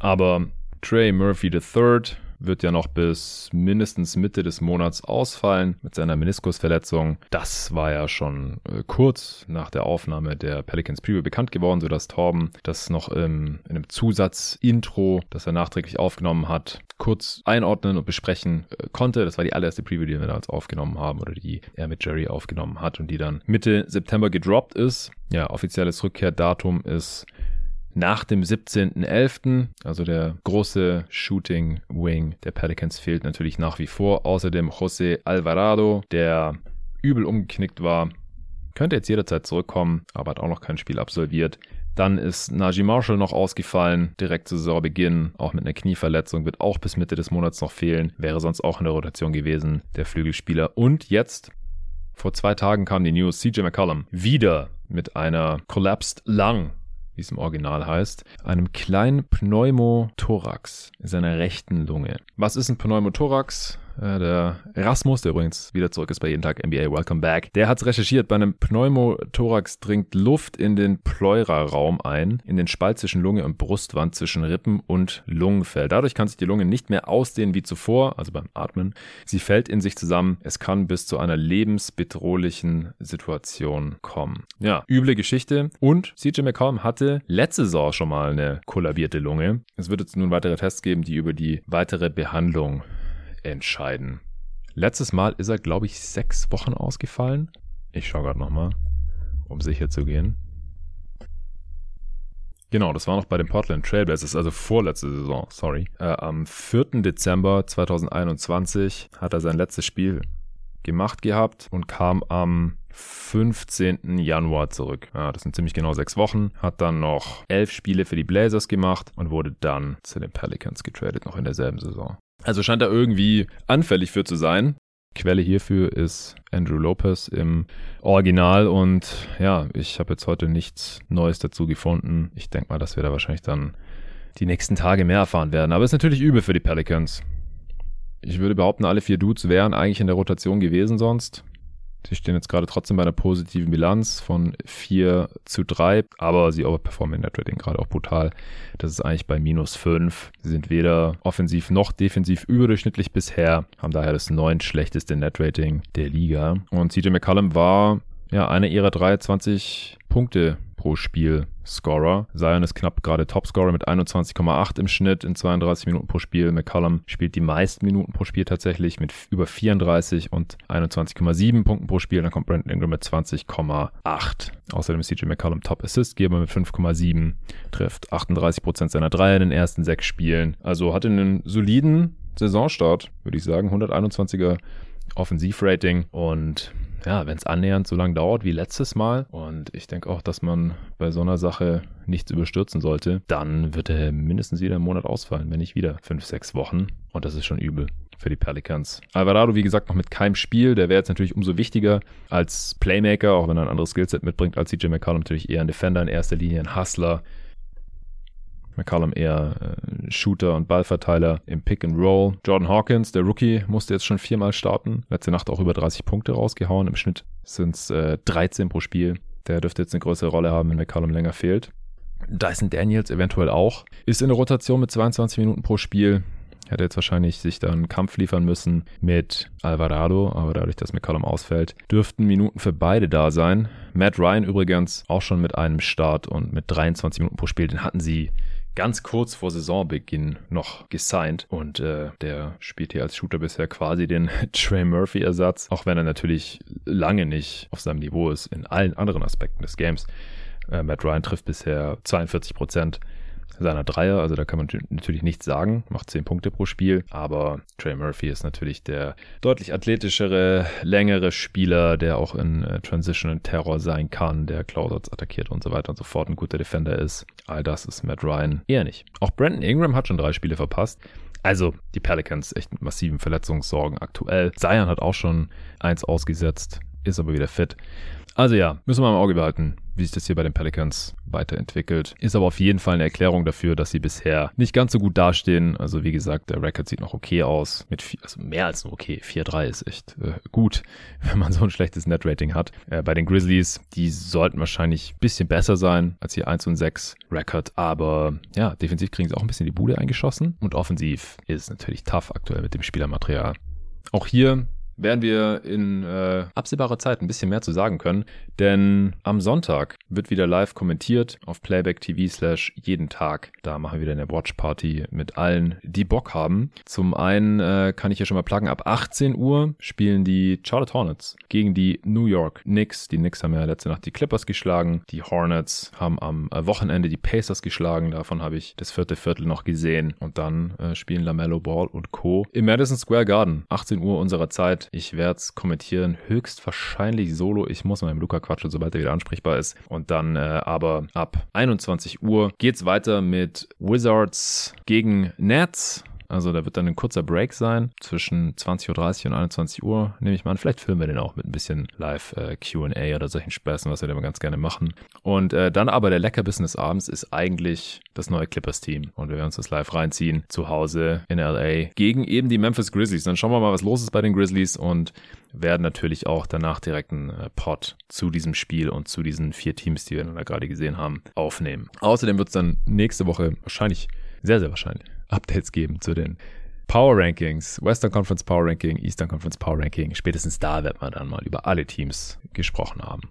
A: Aber Trey Murphy III wird ja noch bis mindestens Mitte des Monats ausfallen mit seiner Meniskusverletzung. Das war ja schon äh, kurz nach der Aufnahme der Pelicans Preview bekannt geworden, sodass Torben das noch im, in einem Zusatzintro, das er nachträglich aufgenommen hat, kurz einordnen und besprechen äh, konnte. Das war die allererste Preview, die wir damals aufgenommen haben oder die er mit Jerry aufgenommen hat und die dann Mitte September gedroppt ist. Ja, offizielles Rückkehrdatum ist nach dem 17.11., also der große Shooting Wing der Pelicans fehlt natürlich nach wie vor. Außerdem José Alvarado, der übel umgeknickt war, könnte jetzt jederzeit zurückkommen, aber hat auch noch kein Spiel absolviert. Dann ist Najee Marshall noch ausgefallen, direkt zu Saisonbeginn, auch mit einer Knieverletzung, wird auch bis Mitte des Monats noch fehlen, wäre sonst auch in der Rotation gewesen, der Flügelspieler. Und jetzt, vor zwei Tagen kam die News, CJ McCollum wieder mit einer Collapsed Lung wie es im Original heißt, einem kleinen Pneumothorax in seiner rechten Lunge. Was ist ein Pneumothorax? Äh, der Rasmus, der übrigens wieder zurück ist bei jeden Tag NBA, welcome back. Der hat es recherchiert. Bei einem Pneumothorax dringt Luft in den Pleuraraum ein, in den Spalt zwischen Lunge und Brustwand, zwischen Rippen und Lungenfell. Dadurch kann sich die Lunge nicht mehr ausdehnen wie zuvor, also beim Atmen. Sie fällt in sich zusammen. Es kann bis zu einer lebensbedrohlichen Situation kommen. Ja, üble Geschichte. Und CJ McCollum hatte letzte Saison schon mal eine kollabierte Lunge. Es wird jetzt nun weitere Tests geben, die über die weitere Behandlung entscheiden. Letztes Mal ist er, glaube ich, sechs Wochen ausgefallen. Ich schaue gerade nochmal, um sicher zu gehen. Genau, das war noch bei den Portland Trailblazers, also vorletzte Saison, sorry. Äh, am 4. Dezember 2021 hat er sein letztes Spiel gemacht gehabt und kam am 15. Januar zurück. Ja, das sind ziemlich genau sechs Wochen. Hat dann noch elf Spiele für die Blazers gemacht und wurde dann zu den Pelicans getradet, noch in derselben Saison. Also scheint er irgendwie anfällig für zu sein. Quelle hierfür ist Andrew Lopez im Original und ja, ich habe jetzt heute nichts Neues dazu gefunden. Ich denke mal, dass wir da wahrscheinlich dann die nächsten Tage mehr erfahren werden. Aber es ist natürlich übel für die Pelicans. Ich würde behaupten, alle vier Dudes wären eigentlich in der Rotation gewesen sonst. Sie stehen jetzt gerade trotzdem bei einer positiven Bilanz von 4 zu 3, aber sie overperformen in Net Rating gerade auch brutal. Das ist eigentlich bei minus 5. Sie sind weder offensiv noch defensiv überdurchschnittlich bisher, haben daher das neun schlechteste Net Rating der Liga. Und CJ McCallum war ja einer ihrer 23 Punkte pro Spiel Scorer. Zion ist knapp gerade Topscorer mit 21,8 im Schnitt in 32 Minuten pro Spiel. McCollum spielt die meisten Minuten pro Spiel tatsächlich mit über 34 und 21,7 Punkten pro Spiel. Dann kommt Brandon Ingram mit 20,8. Außerdem ist CJ McCollum Top Assist Geber mit 5,7, trifft 38% seiner Dreier in den ersten sechs Spielen. Also hatte einen soliden Saisonstart, würde ich sagen. 121er Offensivrating und ja, wenn es annähernd so lange dauert wie letztes Mal und ich denke auch, dass man bei so einer Sache nichts überstürzen sollte, dann wird er mindestens wieder einen Monat ausfallen, wenn nicht wieder fünf, sechs Wochen und das ist schon übel für die Pelicans. Alvarado, wie gesagt, noch mit keinem Spiel. Der wäre jetzt natürlich umso wichtiger als Playmaker, auch wenn er ein anderes Skillset mitbringt als CJ McCollum. Natürlich eher ein Defender in erster Linie, ein Hustler. McCollum eher äh, Shooter und Ballverteiler im Pick and Roll. Jordan Hawkins, der Rookie, musste jetzt schon viermal starten. Letzte Nacht auch über 30 Punkte rausgehauen. Im Schnitt sind es äh, 13 pro Spiel. Der dürfte jetzt eine größere Rolle haben, wenn McCollum länger fehlt. Dyson Daniels eventuell auch. Ist in der Rotation mit 22 Minuten pro Spiel. Hätte jetzt wahrscheinlich sich dann einen Kampf liefern müssen mit Alvarado, aber dadurch, dass McCollum ausfällt, dürften Minuten für beide da sein. Matt Ryan übrigens auch schon mit einem Start und mit 23 Minuten pro Spiel. Den hatten sie ganz kurz vor Saisonbeginn noch gesigned und äh, der spielt hier als Shooter bisher quasi den Trey Murphy-Ersatz, auch wenn er natürlich lange nicht auf seinem Niveau ist in allen anderen Aspekten des Games. Äh, Matt Ryan trifft bisher 42 Prozent seiner Dreier. Also da kann man natürlich nichts sagen, macht 10 Punkte pro Spiel. Aber Trey Murphy ist natürlich der deutlich athletischere, längere Spieler, der auch in äh, Transition Terror sein kann, der Cloudouts attackiert und so weiter und so fort, ein guter Defender ist. All das ist Matt Ryan eher nicht. Auch Brandon Ingram hat schon drei Spiele verpasst. Also die Pelicans echt mit massiven Verletzungssorgen aktuell. Zion hat auch schon eins ausgesetzt, ist aber wieder fit. Also ja, müssen wir im Auge behalten, wie sich das hier bei den Pelicans weiterentwickelt. Ist aber auf jeden Fall eine Erklärung dafür, dass sie bisher nicht ganz so gut dastehen. Also wie gesagt, der Record sieht noch okay aus. Mit vier, also mehr als nur okay. 4-3 ist echt äh, gut, wenn man so ein schlechtes Net-Rating hat. Äh, bei den Grizzlies, die sollten wahrscheinlich ein bisschen besser sein als hier 1 und 6 Record. Aber ja, defensiv kriegen sie auch ein bisschen die Bude eingeschossen. Und offensiv ist es natürlich tough aktuell mit dem Spielermaterial. Auch hier werden wir in äh, absehbarer Zeit ein bisschen mehr zu sagen können. Denn am Sonntag wird wieder live kommentiert auf Playback TV slash jeden Tag. Da machen wir wieder eine Watch Party mit allen, die Bock haben. Zum einen äh, kann ich ja schon mal pluggen, ab 18 Uhr spielen die Charlotte Hornets gegen die New York Knicks. Die Knicks haben ja letzte Nacht die Clippers geschlagen. Die Hornets haben am äh, Wochenende die Pacers geschlagen. Davon habe ich das vierte Viertel noch gesehen. Und dann äh, spielen LaMelo Ball und Co. im Madison Square Garden. 18 Uhr unserer Zeit ich werde es kommentieren, höchstwahrscheinlich solo. Ich muss mal mit Luca quatschen, sobald er wieder ansprechbar ist. Und dann äh, aber ab 21 Uhr geht es weiter mit Wizards gegen Nets. Also da wird dann ein kurzer Break sein zwischen 20.30 Uhr und 21 Uhr, nehme ich mal an. Vielleicht filmen wir den auch mit ein bisschen Live-QA äh, oder solchen Späßen, was wir da immer ganz gerne machen. Und äh, dann aber der Leckerbissen des Abends ist eigentlich das neue Clippers-Team. Und wir werden uns das live reinziehen zu Hause in LA gegen eben die Memphis Grizzlies. Dann schauen wir mal, was los ist bei den Grizzlies und werden natürlich auch danach direkt einen äh, Pod zu diesem Spiel und zu diesen vier Teams, die wir da gerade gesehen haben, aufnehmen. Außerdem wird es dann nächste Woche wahrscheinlich, sehr, sehr wahrscheinlich, Updates geben zu den Power Rankings, Western Conference Power Ranking, Eastern Conference Power Ranking. Spätestens da wird man dann mal über alle Teams gesprochen haben.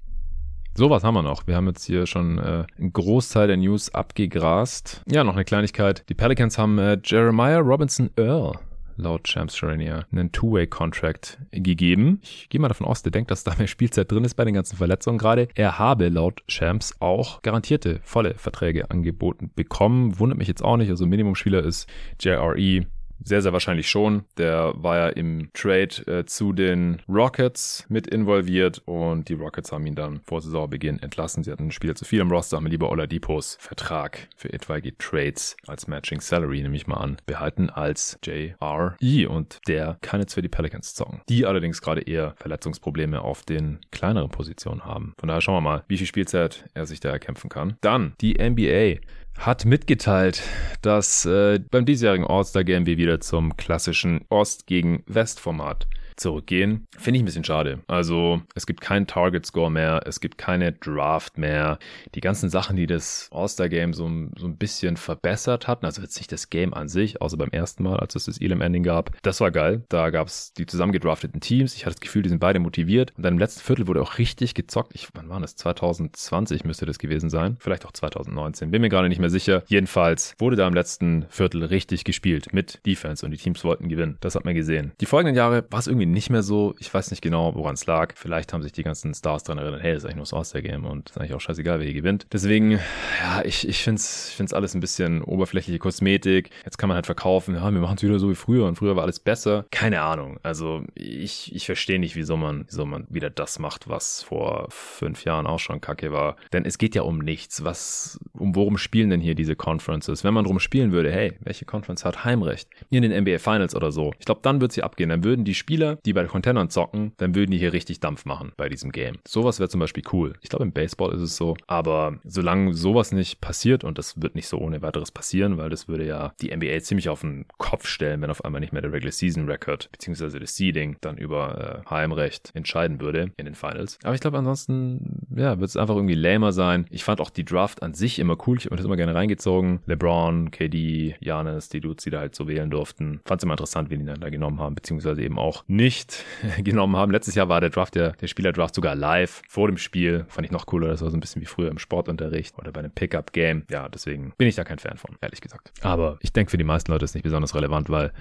A: So was haben wir noch. Wir haben jetzt hier schon äh, einen Großteil der News abgegrast. Ja, noch eine Kleinigkeit. Die Pelicans haben äh, Jeremiah Robinson Earl laut Champs Charania einen Two-Way-Contract gegeben. Ich gehe mal davon aus, der denkt, dass da mehr Spielzeit drin ist bei den ganzen Verletzungen gerade. Er habe laut Champs auch garantierte volle Verträge angeboten bekommen. Wundert mich jetzt auch nicht. Also Minimumspieler ist JRE sehr, sehr wahrscheinlich schon. Der war ja im Trade äh, zu den Rockets mit involviert und die Rockets haben ihn dann vor Saisonbeginn entlassen. Sie hatten einen Spieler zu viel im Roster, haben lieber Oladipos Vertrag für etwaige Trades als Matching Salary, nehme ich mal an, behalten als JRE und der kann jetzt für die Pelicans zocken. Die allerdings gerade eher Verletzungsprobleme auf den kleineren Positionen haben. Von daher schauen wir mal, wie viel Spielzeit er sich da erkämpfen kann. Dann die NBA hat mitgeteilt, dass äh, beim diesjährigen All-Star Game wir wieder zum klassischen Ost gegen West Format zurückgehen. Finde ich ein bisschen schade. Also es gibt keinen Target Score mehr, es gibt keine Draft mehr. Die ganzen Sachen, die das All-Star-Game so, so ein bisschen verbessert hatten, also jetzt nicht das Game an sich, außer beim ersten Mal, als es das Elam-Ending gab, das war geil. Da gab es die zusammengedrafteten Teams. Ich hatte das Gefühl, die sind beide motiviert. Und dann im letzten Viertel wurde auch richtig gezockt. Ich, wann war das? 2020 müsste das gewesen sein. Vielleicht auch 2019. Bin mir gerade nicht mehr sicher. Jedenfalls wurde da im letzten Viertel richtig gespielt mit Defense und die Teams wollten gewinnen. Das hat man gesehen. Die folgenden Jahre war es irgendwie nicht mehr so. Ich weiß nicht genau, woran es lag. Vielleicht haben sich die ganzen Stars daran erinnert, hey, das ist eigentlich nur das All-Star-Game und ist eigentlich auch scheißegal, wer hier gewinnt. Deswegen, ja, ich, ich finde es ich find's alles ein bisschen oberflächliche Kosmetik. Jetzt kann man halt verkaufen, ja, wir machen es wieder so wie früher und früher war alles besser. Keine Ahnung. Also ich, ich verstehe nicht, wieso man, wieso man wieder das macht, was vor fünf Jahren auch schon kacke war. Denn es geht ja um nichts. Was, um worum spielen denn hier diese Conferences? Wenn man drum spielen würde, hey, welche Conference hat Heimrecht? In den NBA Finals oder so. Ich glaube, dann wird sie abgehen. Dann würden die Spieler, die bei Contendern zocken, dann würden die hier richtig Dampf machen bei diesem Game. Sowas wäre zum Beispiel cool. Ich glaube, im Baseball ist es so. Aber solange sowas nicht passiert, und das wird nicht so ohne weiteres passieren, weil das würde ja die NBA ziemlich auf den Kopf stellen, wenn auf einmal nicht mehr der Regular Season Record beziehungsweise das Seeding dann über äh, Heimrecht entscheiden würde in den Finals. Aber ich glaube, ansonsten, ja, wird es einfach irgendwie lamer sein. Ich fand auch die Draft an sich immer cool. Ich habe das immer gerne reingezogen. LeBron, KD, Janis, die Dudes, die da halt so wählen durften. Fand es immer interessant, wen die dann da genommen haben, beziehungsweise eben auch nicht nicht genommen haben. Letztes Jahr war der Draft, der, der Spielerdraft sogar live vor dem Spiel. Fand ich noch cooler. Das war so ein bisschen wie früher im Sportunterricht oder bei einem Pickup-Game. Ja, deswegen bin ich da kein Fan von, ehrlich gesagt. Aber ich denke, für die meisten Leute ist es nicht besonders relevant, weil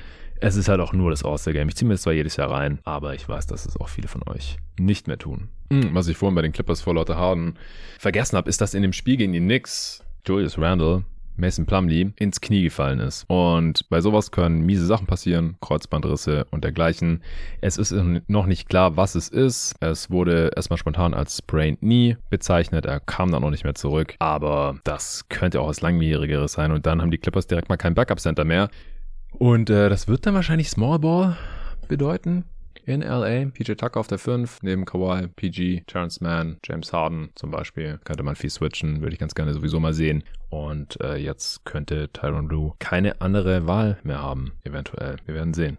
A: es ist halt auch nur das All-Star-Game. Ich ziehe mir das zwar jedes Jahr rein, aber ich weiß, dass es auch viele von euch nicht mehr tun. Hm, was ich vorhin bei den Clippers vor lauter Harden vergessen habe, ist, dass in dem Spiel gegen die Knicks Julius Randle Mason Plumlee ins Knie gefallen ist. Und bei sowas können miese Sachen passieren, Kreuzbandrisse und dergleichen. Es ist noch nicht klar, was es ist. Es wurde erstmal spontan als Sprained Knee bezeichnet. Er kam dann noch nicht mehr zurück. Aber das könnte auch was langwierigeres sein. Und dann haben die Clippers direkt mal kein Backup-Center mehr. Und äh, das wird dann wahrscheinlich Small Ball bedeuten in LA. PJ Tucker auf der 5, neben Kawhi, PG, Terrence Mann, James Harden zum Beispiel. Könnte man viel switchen, würde ich ganz gerne sowieso mal sehen. Und äh, jetzt könnte Tyron Lue keine andere Wahl mehr haben, eventuell. Wir werden sehen.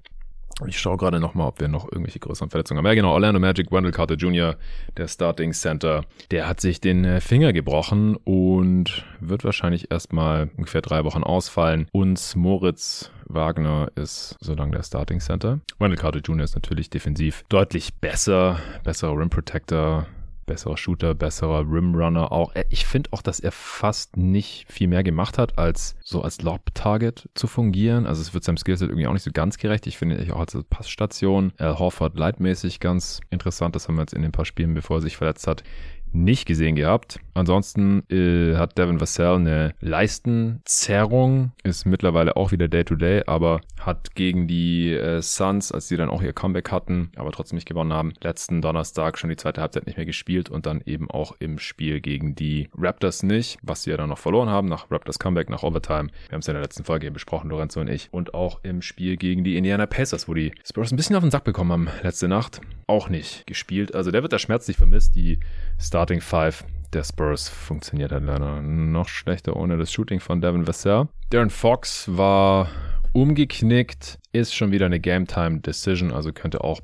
A: Ich schaue gerade nochmal, ob wir noch irgendwelche größeren Verletzungen haben. Ja, genau, Orlando Magic, Wendell Carter Jr., der Starting Center, der hat sich den äh, Finger gebrochen und wird wahrscheinlich erstmal ungefähr drei Wochen ausfallen. Uns Moritz Wagner ist so lange der Starting Center. Wendell Carter Jr. ist natürlich defensiv deutlich besser, besserer Rim Protector, besserer Shooter, besserer Rimrunner auch. Äh, ich finde auch, dass er fast nicht viel mehr gemacht hat, als so als Lob-Target zu fungieren. Also es wird seinem Skillset irgendwie auch nicht so ganz gerecht. Ich finde ich auch als Passstation. Al Horford leitmäßig ganz interessant. Das haben wir jetzt in den paar Spielen, bevor er sich verletzt hat, nicht gesehen gehabt. Ansonsten äh, hat Devin Vassell eine Leistenzerrung, ist mittlerweile auch wieder Day-to-Day, -Day, aber hat gegen die äh, Suns, als sie dann auch ihr Comeback hatten, aber trotzdem nicht gewonnen haben, letzten Donnerstag schon die zweite Halbzeit nicht mehr gespielt und dann eben auch im Spiel gegen die Raptors nicht, was sie ja dann noch verloren haben nach Raptors Comeback, nach Overtime. Wir haben es ja in der letzten Folge eben besprochen, Lorenzo und ich. Und auch im Spiel gegen die Indiana Pacers, wo die Spurs ein bisschen auf den Sack bekommen haben letzte Nacht, auch nicht gespielt. Also der wird da schmerzlich vermisst. Die Starting Five der Spurs funktioniert halt leider noch schlechter ohne das Shooting von Devin Vassell. Darren Fox war umgeknickt, ist schon wieder eine Game Time Decision, also könnte auch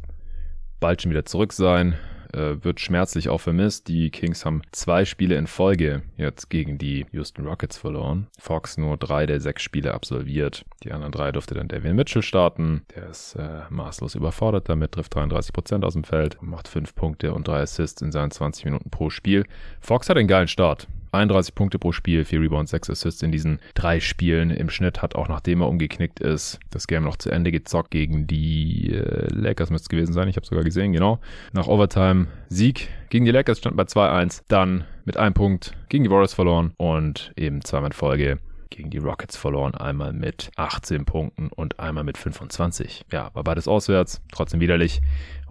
A: bald schon wieder zurück sein äh, wird schmerzlich auch vermisst. Die Kings haben zwei Spiele in Folge jetzt gegen die Houston Rockets verloren. Fox nur drei der sechs Spiele absolviert. Die anderen drei durfte dann Davian Mitchell starten. Der ist äh, maßlos überfordert damit, trifft 33 Prozent aus dem Feld, macht fünf Punkte und drei Assists in seinen 20 Minuten pro Spiel. Fox hat einen geilen Start. 31 Punkte pro Spiel, 4 Rebounds, 6 Assists in diesen drei Spielen. Im Schnitt hat auch nachdem er umgeknickt ist, das Game noch zu Ende gezockt gegen die äh, Lakers müsste es gewesen sein. Ich habe sogar gesehen, genau. Nach Overtime Sieg gegen die Lakers stand bei 2-1. Dann mit einem Punkt gegen die Warriors verloren und eben zweimal in Folge gegen die Rockets verloren. Einmal mit 18 Punkten und einmal mit 25. Ja, war beides auswärts, trotzdem widerlich.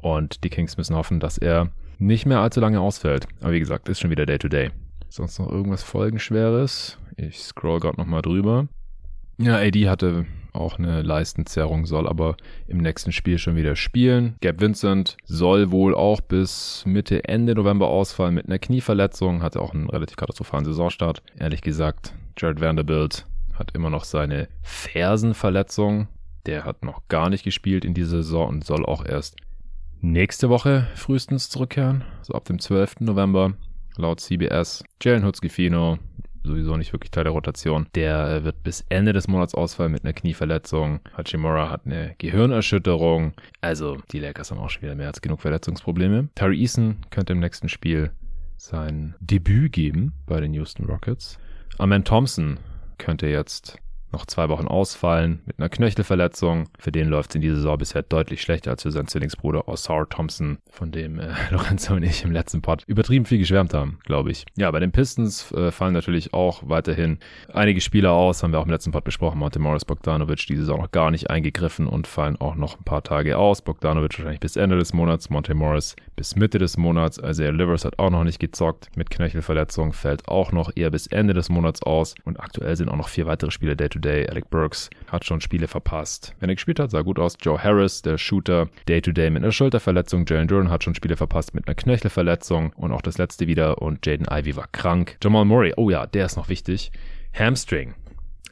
A: Und die Kings müssen hoffen, dass er nicht mehr allzu lange ausfällt. Aber wie gesagt, ist schon wieder Day-to-Day. -Day. Sonst noch irgendwas Folgenschweres? Ich scroll gerade nochmal drüber. Ja, AD hatte auch eine Leistenzerrung, soll aber im nächsten Spiel schon wieder spielen. Gab Vincent soll wohl auch bis Mitte, Ende November ausfallen mit einer Knieverletzung, hatte auch einen relativ katastrophalen Saisonstart. Ehrlich gesagt, Jared Vanderbilt hat immer noch seine Fersenverletzung. Der hat noch gar nicht gespielt in dieser Saison und soll auch erst nächste Woche frühestens zurückkehren, so ab dem 12. November laut CBS. Jalen Hutzkifino, sowieso nicht wirklich Teil der Rotation. Der äh, wird bis Ende des Monats ausfallen mit einer Knieverletzung. Hachimura hat eine Gehirnerschütterung. Also die Lakers haben auch schon wieder mehr als genug Verletzungsprobleme. Tari Eason könnte im nächsten Spiel sein Debüt geben bei den Houston Rockets. Amen Thompson könnte jetzt noch zwei Wochen ausfallen mit einer Knöchelverletzung. Für den läuft es in dieser Saison bisher deutlich schlechter als für seinen Zwillingsbruder Osar Thompson, von dem äh, Lorenzo und ich im letzten Pod übertrieben viel geschwärmt haben, glaube ich. Ja, bei den Pistons äh, fallen natürlich auch weiterhin einige Spieler aus, haben wir auch im letzten Pod besprochen. Monte Morris, Bogdanovic diese Saison noch gar nicht eingegriffen und fallen auch noch ein paar Tage aus. Bogdanovic wahrscheinlich bis Ende des Monats, Monte Morris bis Mitte des Monats. Also er Livers hat auch noch nicht gezockt. Mit Knöchelverletzung fällt auch noch eher bis Ende des Monats aus. Und aktuell sind auch noch vier weitere Spiele Day-to-Day Day. Alec Burks hat schon Spiele verpasst. Wenn er gespielt hat, sah gut aus. Joe Harris, der Shooter, Day-to-Day mit einer Schulterverletzung. Jalen Duran hat schon Spiele verpasst mit einer Knöchelverletzung. Und auch das letzte wieder. Und Jaden Ivy war krank. Jamal Murray, oh ja, der ist noch wichtig. Hamstring.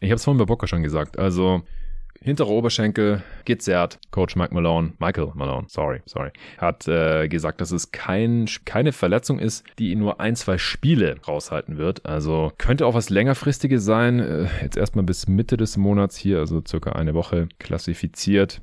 A: Ich habe es vorhin bei Booker schon gesagt. Also hintere Oberschenkel gezerrt. Coach Mike Malone, Michael Malone, sorry, sorry, hat äh, gesagt, dass es kein, keine Verletzung ist, die ihn nur ein, zwei Spiele raushalten wird. Also könnte auch was längerfristiges sein. Äh, jetzt erstmal bis Mitte des Monats hier, also circa eine Woche klassifiziert.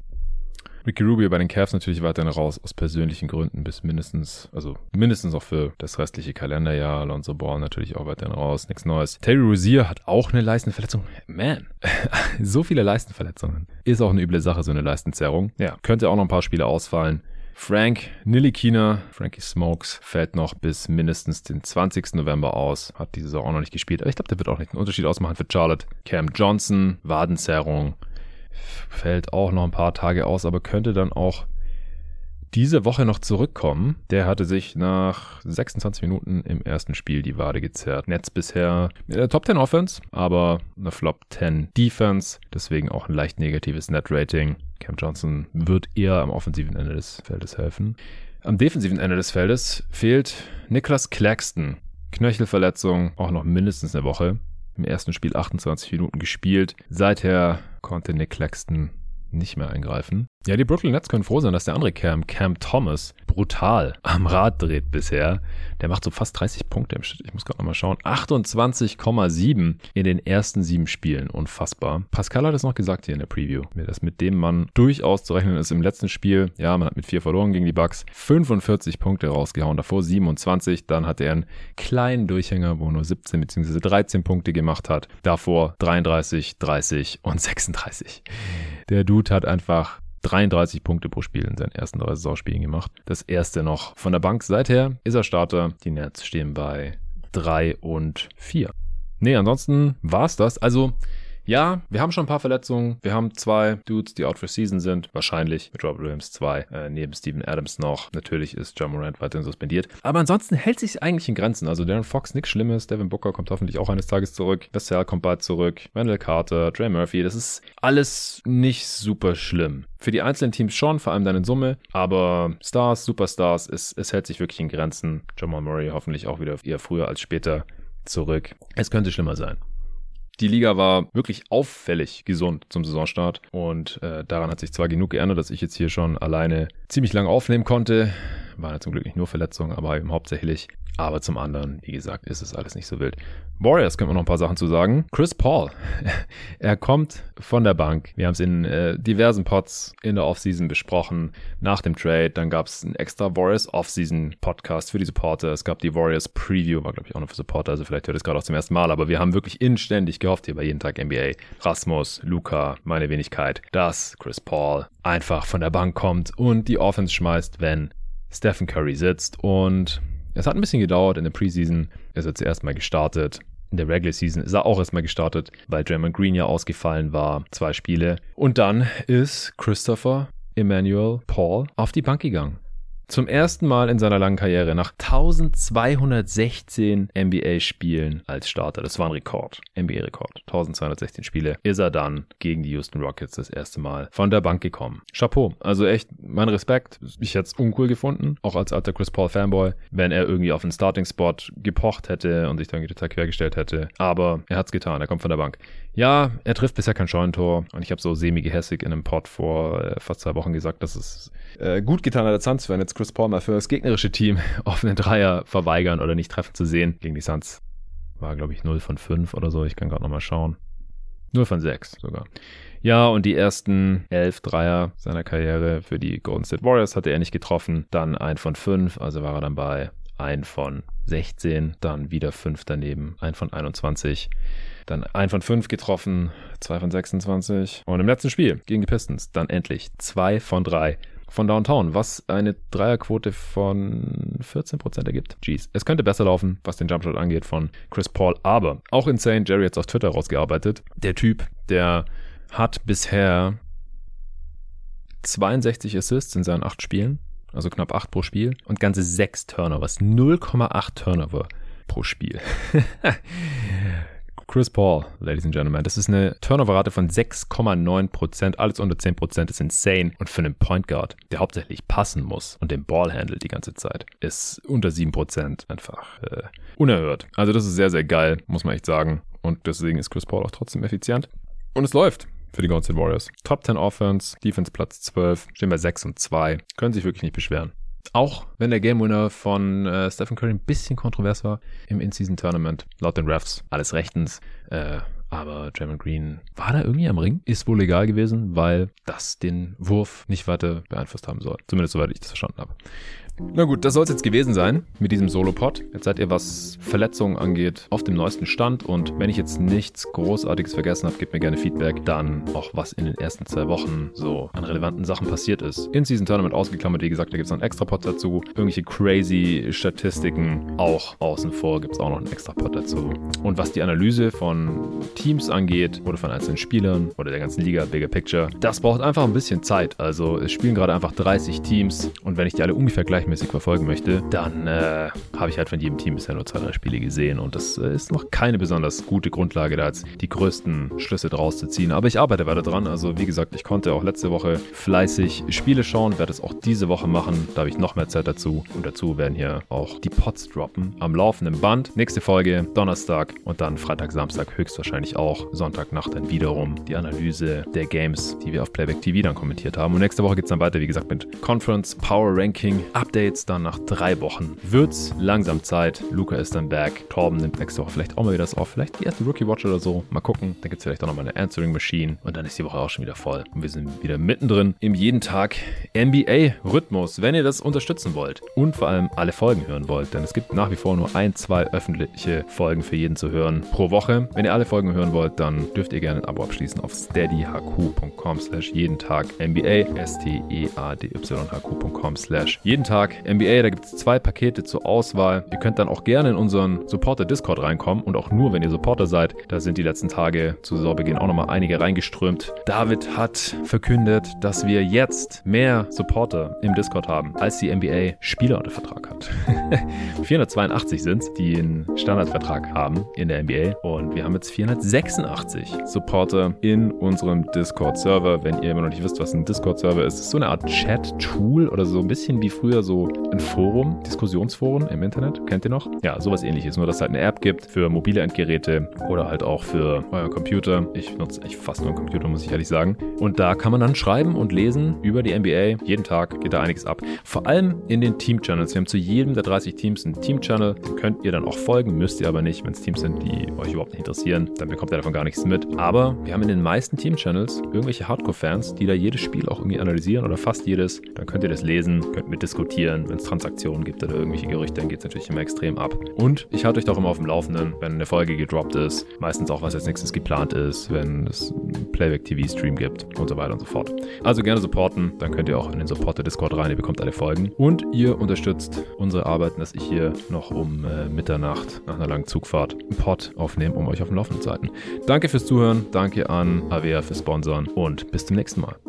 A: Ricky Rubio bei den Cavs natürlich weiterhin raus, aus persönlichen Gründen bis mindestens, also mindestens auch für das restliche Kalenderjahr. Alonso Ball natürlich auch weiterhin raus, nichts Neues. Terry Rozier hat auch eine Leistenverletzung. Man, so viele Leistenverletzungen. Ist auch eine üble Sache, so eine Leistenzerrung. Ja, könnte auch noch ein paar Spiele ausfallen. Frank Nilikina, Frankie Smokes, fällt noch bis mindestens den 20. November aus. Hat diese Saison auch noch nicht gespielt. Aber ich glaube, der wird auch nicht einen Unterschied ausmachen für Charlotte. Cam Johnson, Wadenzerrung fällt auch noch ein paar Tage aus, aber könnte dann auch diese Woche noch zurückkommen. Der hatte sich nach 26 Minuten im ersten Spiel die Wade gezerrt. Netz bisher der Top 10 Offense, aber eine Flop 10 Defense. Deswegen auch ein leicht negatives Net Rating. Cam Johnson wird eher am offensiven Ende des Feldes helfen. Am defensiven Ende des Feldes fehlt Niklas Claxton. Knöchelverletzung, auch noch mindestens eine Woche im ersten Spiel 28 Minuten gespielt. Seither konnte Nick Claxton nicht mehr eingreifen. Ja, die Brooklyn Nets können froh sein, dass der andere Cam, Cam Thomas, brutal am Rad dreht bisher. Der macht so fast 30 Punkte im Schnitt. Ich muss gerade nochmal schauen. 28,7 in den ersten sieben Spielen. Unfassbar. Pascal hat es noch gesagt hier in der Preview, dass mit dem Mann durchaus zu rechnen ist. Im letzten Spiel, ja, man hat mit vier verloren gegen die Bucks, 45 Punkte rausgehauen. Davor 27. Dann hatte er einen kleinen Durchhänger, wo er nur 17 bzw. 13 Punkte gemacht hat. Davor 33, 30 und 36. Der Dude hat einfach 33 Punkte pro Spiel in seinen ersten drei Saisonspielen gemacht. Das erste noch von der Bank. Seither ist er Starter. Die Nets stehen bei 3 und 4. Nee, ansonsten war's das. Also, Ja, wir haben schon ein paar Verletzungen. Wir haben zwei Dudes, die out for season sind. Wahrscheinlich mit Robert Williams zwei. Äh, neben Steven Adams noch. Natürlich ist John Morant weiterhin suspendiert. Aber ansonsten hält sich eigentlich in Grenzen. Also Darren Fox, nichts Schlimmes. Devin Booker kommt hoffentlich auch eines Tages zurück. Vassell kommt bald zurück. Randall Carter, Trey Murphy. Das ist alles nicht super schlimm. Für die einzelnen Teams schon, vor allem dann in Summe. Aber Stars, Superstars, es, es hält sich wirklich in Grenzen. Jamal Murray hoffentlich auch wieder eher früher als später zurück. Es könnte schlimmer sein. Die Liga war wirklich auffällig gesund zum Saisonstart und äh, daran hat sich zwar genug geändert, dass ich jetzt hier schon alleine ziemlich lange aufnehmen konnte. Waren ja zum Glück nicht nur Verletzungen, aber eben hauptsächlich aber zum anderen, wie gesagt, ist es alles nicht so wild. Warriors können wir noch ein paar Sachen zu sagen. Chris Paul, er kommt von der Bank. Wir haben es in äh, diversen Pods in der Offseason besprochen. Nach dem Trade, dann gab es einen extra Warriors Offseason Podcast für die Supporter. Es gab die Warriors Preview, war glaube ich auch noch für Supporter, also vielleicht hört es gerade auch zum ersten Mal, aber wir haben wirklich inständig gehofft hier bei jeden Tag NBA. Rasmus, Luca, meine Wenigkeit, dass Chris Paul einfach von der Bank kommt und die Offense schmeißt, wenn Stephen Curry sitzt und es hat ein bisschen gedauert. In der Preseason ist er zuerst mal gestartet. In der Regular Season ist er auch erstmal gestartet, weil Draymond Green ja ausgefallen war. Zwei Spiele. Und dann ist Christopher Emmanuel Paul auf die Bank gegangen. Zum ersten Mal in seiner langen Karriere nach 1216 NBA-Spielen als Starter. Das war ein Rekord. NBA-Rekord. 1216 Spiele. Ist er dann gegen die Houston Rockets das erste Mal von der Bank gekommen. Chapeau. Also echt, mein Respekt. Ich hätte es uncool gefunden. Auch als alter Chris Paul Fanboy. Wenn er irgendwie auf einen Starting-Spot gepocht hätte und sich dann total quergestellt hätte. Aber er hat's getan. Er kommt von der Bank. Ja, er trifft bisher kein Scheunentor. Und ich habe so semi-gehässig in einem Pod vor äh, fast zwei Wochen gesagt, dass es äh, gut getan hat, der Suns, wenn jetzt Chris Paul mal für das gegnerische Team offene Dreier verweigern oder nicht treffen zu sehen. Gegen die Suns war, glaube ich, 0 von 5 oder so. Ich kann gerade nochmal schauen. 0 von 6 sogar. Ja, und die ersten 11 Dreier seiner Karriere für die Golden State Warriors hatte er nicht getroffen. Dann ein von 5, also war er dann bei ein von 16, dann wieder 5 daneben, ein von 21, dann ein von 5 getroffen, 2 von 26 und im letzten Spiel gegen die Pistons dann endlich 2 von 3 von Downtown, was eine Dreierquote von 14% ergibt. Jeez. Es könnte besser laufen, was den Jumpshot angeht von Chris Paul, aber auch insane, Jerry hat es auf Twitter rausgearbeitet. Der Typ, der hat bisher 62 Assists in seinen 8 Spielen, also knapp 8 pro Spiel und ganze 6 Turnovers, 0,8 Turnover pro Spiel. Chris Paul, Ladies and Gentlemen. Das ist eine Turnover-Rate von 6,9%. Alles unter 10% ist insane. Und für einen Point Guard, der hauptsächlich passen muss und den Ball handelt die ganze Zeit, ist unter 7% einfach äh, unerhört. Also das ist sehr, sehr geil, muss man echt sagen. Und deswegen ist Chris Paul auch trotzdem effizient. Und es läuft für die Golden State Warriors. Top 10 Offense, Defense Platz 12, stehen bei 6 und 2. Können sich wirklich nicht beschweren. Auch wenn der Game Winner von äh, Stephen Curry ein bisschen kontrovers war im In-Season-Tournament, laut den Refs, alles rechtens. Äh, aber Draymond Green war da irgendwie am Ring. Ist wohl legal gewesen, weil das den Wurf nicht weiter beeinflusst haben soll. Zumindest soweit ich das verstanden habe. Na gut, das soll es jetzt gewesen sein mit diesem Solo-Pod. Jetzt seid ihr, was Verletzungen angeht, auf dem neuesten Stand. Und wenn ich jetzt nichts Großartiges vergessen habe, gebt mir gerne Feedback. Dann auch, was in den ersten zwei Wochen so an relevanten Sachen passiert ist. In-Season Tournament ausgeklammert, wie gesagt, da gibt es noch einen extra Pod dazu. Irgendwelche crazy Statistiken auch außen vor gibt es auch noch einen extra Pod dazu. Und was die Analyse von Teams angeht oder von einzelnen Spielern oder der ganzen Liga, Bigger Picture, das braucht einfach ein bisschen Zeit. Also es spielen gerade einfach 30 Teams und wenn ich die alle ungefähr gleich gleichmäßig verfolgen möchte, dann äh, habe ich halt von jedem Team bisher nur zwei, drei Spiele gesehen und das äh, ist noch keine besonders gute Grundlage, da jetzt die größten Schlüsse draus zu ziehen. Aber ich arbeite weiter dran. Also wie gesagt, ich konnte auch letzte Woche fleißig Spiele schauen, werde es auch diese Woche machen. Da habe ich noch mehr Zeit dazu und dazu werden hier auch die Pots droppen am laufenden Band. Nächste Folge Donnerstag und dann Freitag, Samstag höchstwahrscheinlich auch. Sonntagnacht dann wiederum die Analyse der Games, die wir auf Playback TV dann kommentiert haben. Und nächste Woche geht es dann weiter, wie gesagt, mit Conference Power Ranking Update Updates dann nach drei Wochen. Wird's langsam Zeit. Luca ist dann back. Torben nimmt nächste Woche vielleicht auch mal wieder das auf. Vielleicht die erste Rookie Watch oder so. Mal gucken. Dann gibt's vielleicht auch nochmal eine Answering Machine. Und dann ist die Woche auch schon wieder voll. Und wir sind wieder mittendrin im jeden Tag NBA-Rhythmus, wenn ihr das unterstützen wollt. Und vor allem alle Folgen hören wollt. Denn es gibt nach wie vor nur ein, zwei öffentliche Folgen für jeden zu hören pro Woche. Wenn ihr alle Folgen hören wollt, dann dürft ihr gerne ein Abo abschließen auf steadyhq.com slash jeden Tag NBA. S-T-E-A-D-Y-H-Q.com slash jeden Tag Tag NBA. Da gibt es zwei Pakete zur Auswahl. Ihr könnt dann auch gerne in unseren Supporter Discord reinkommen und auch nur, wenn ihr Supporter seid. Da sind die letzten Tage zu Saisonbeginn auch nochmal einige reingeströmt. David hat verkündet, dass wir jetzt mehr Supporter im Discord haben, als die NBA Spieler unter Vertrag hat. 482 sind es, die einen Standardvertrag haben in der NBA und wir haben jetzt 486 Supporter in unserem Discord-Server. Wenn ihr immer noch nicht wisst, was ein Discord-Server ist, ist so eine Art Chat-Tool oder so ein bisschen wie früher so ein Forum, Diskussionsforum im Internet. Kennt ihr noch? Ja, sowas ähnliches, nur dass es halt eine App gibt für mobile Endgeräte oder halt auch für euren Computer. Ich nutze echt fast nur einen Computer, muss ich ehrlich sagen. Und da kann man dann schreiben und lesen über die NBA. Jeden Tag geht da einiges ab. Vor allem in den Team-Channels. Wir haben zu jedem der 30 Teams einen Team-Channel. Könnt ihr dann auch folgen, müsst ihr aber nicht. Wenn es Teams sind, die euch überhaupt nicht interessieren, dann bekommt ihr davon gar nichts mit. Aber wir haben in den meisten Team-Channels irgendwelche Hardcore-Fans, die da jedes Spiel auch irgendwie analysieren oder fast jedes. Dann könnt ihr das lesen, könnt mit diskutieren. Wenn es Transaktionen gibt oder irgendwelche Gerüchte, dann geht es natürlich immer extrem ab. Und ich halte euch doch immer auf dem Laufenden, wenn eine Folge gedroppt ist. Meistens auch, was als nächstes geplant ist, wenn es Playback-TV-Stream gibt und so weiter und so fort. Also gerne supporten, dann könnt ihr auch in den Supporter-Discord rein, ihr bekommt alle Folgen. Und ihr unterstützt unsere Arbeiten, dass ich hier noch um äh, Mitternacht nach einer langen Zugfahrt einen Pod aufnehme, um euch auf dem Laufenden zu halten. Danke fürs Zuhören, danke an Avea fürs Sponsoren und bis zum nächsten Mal.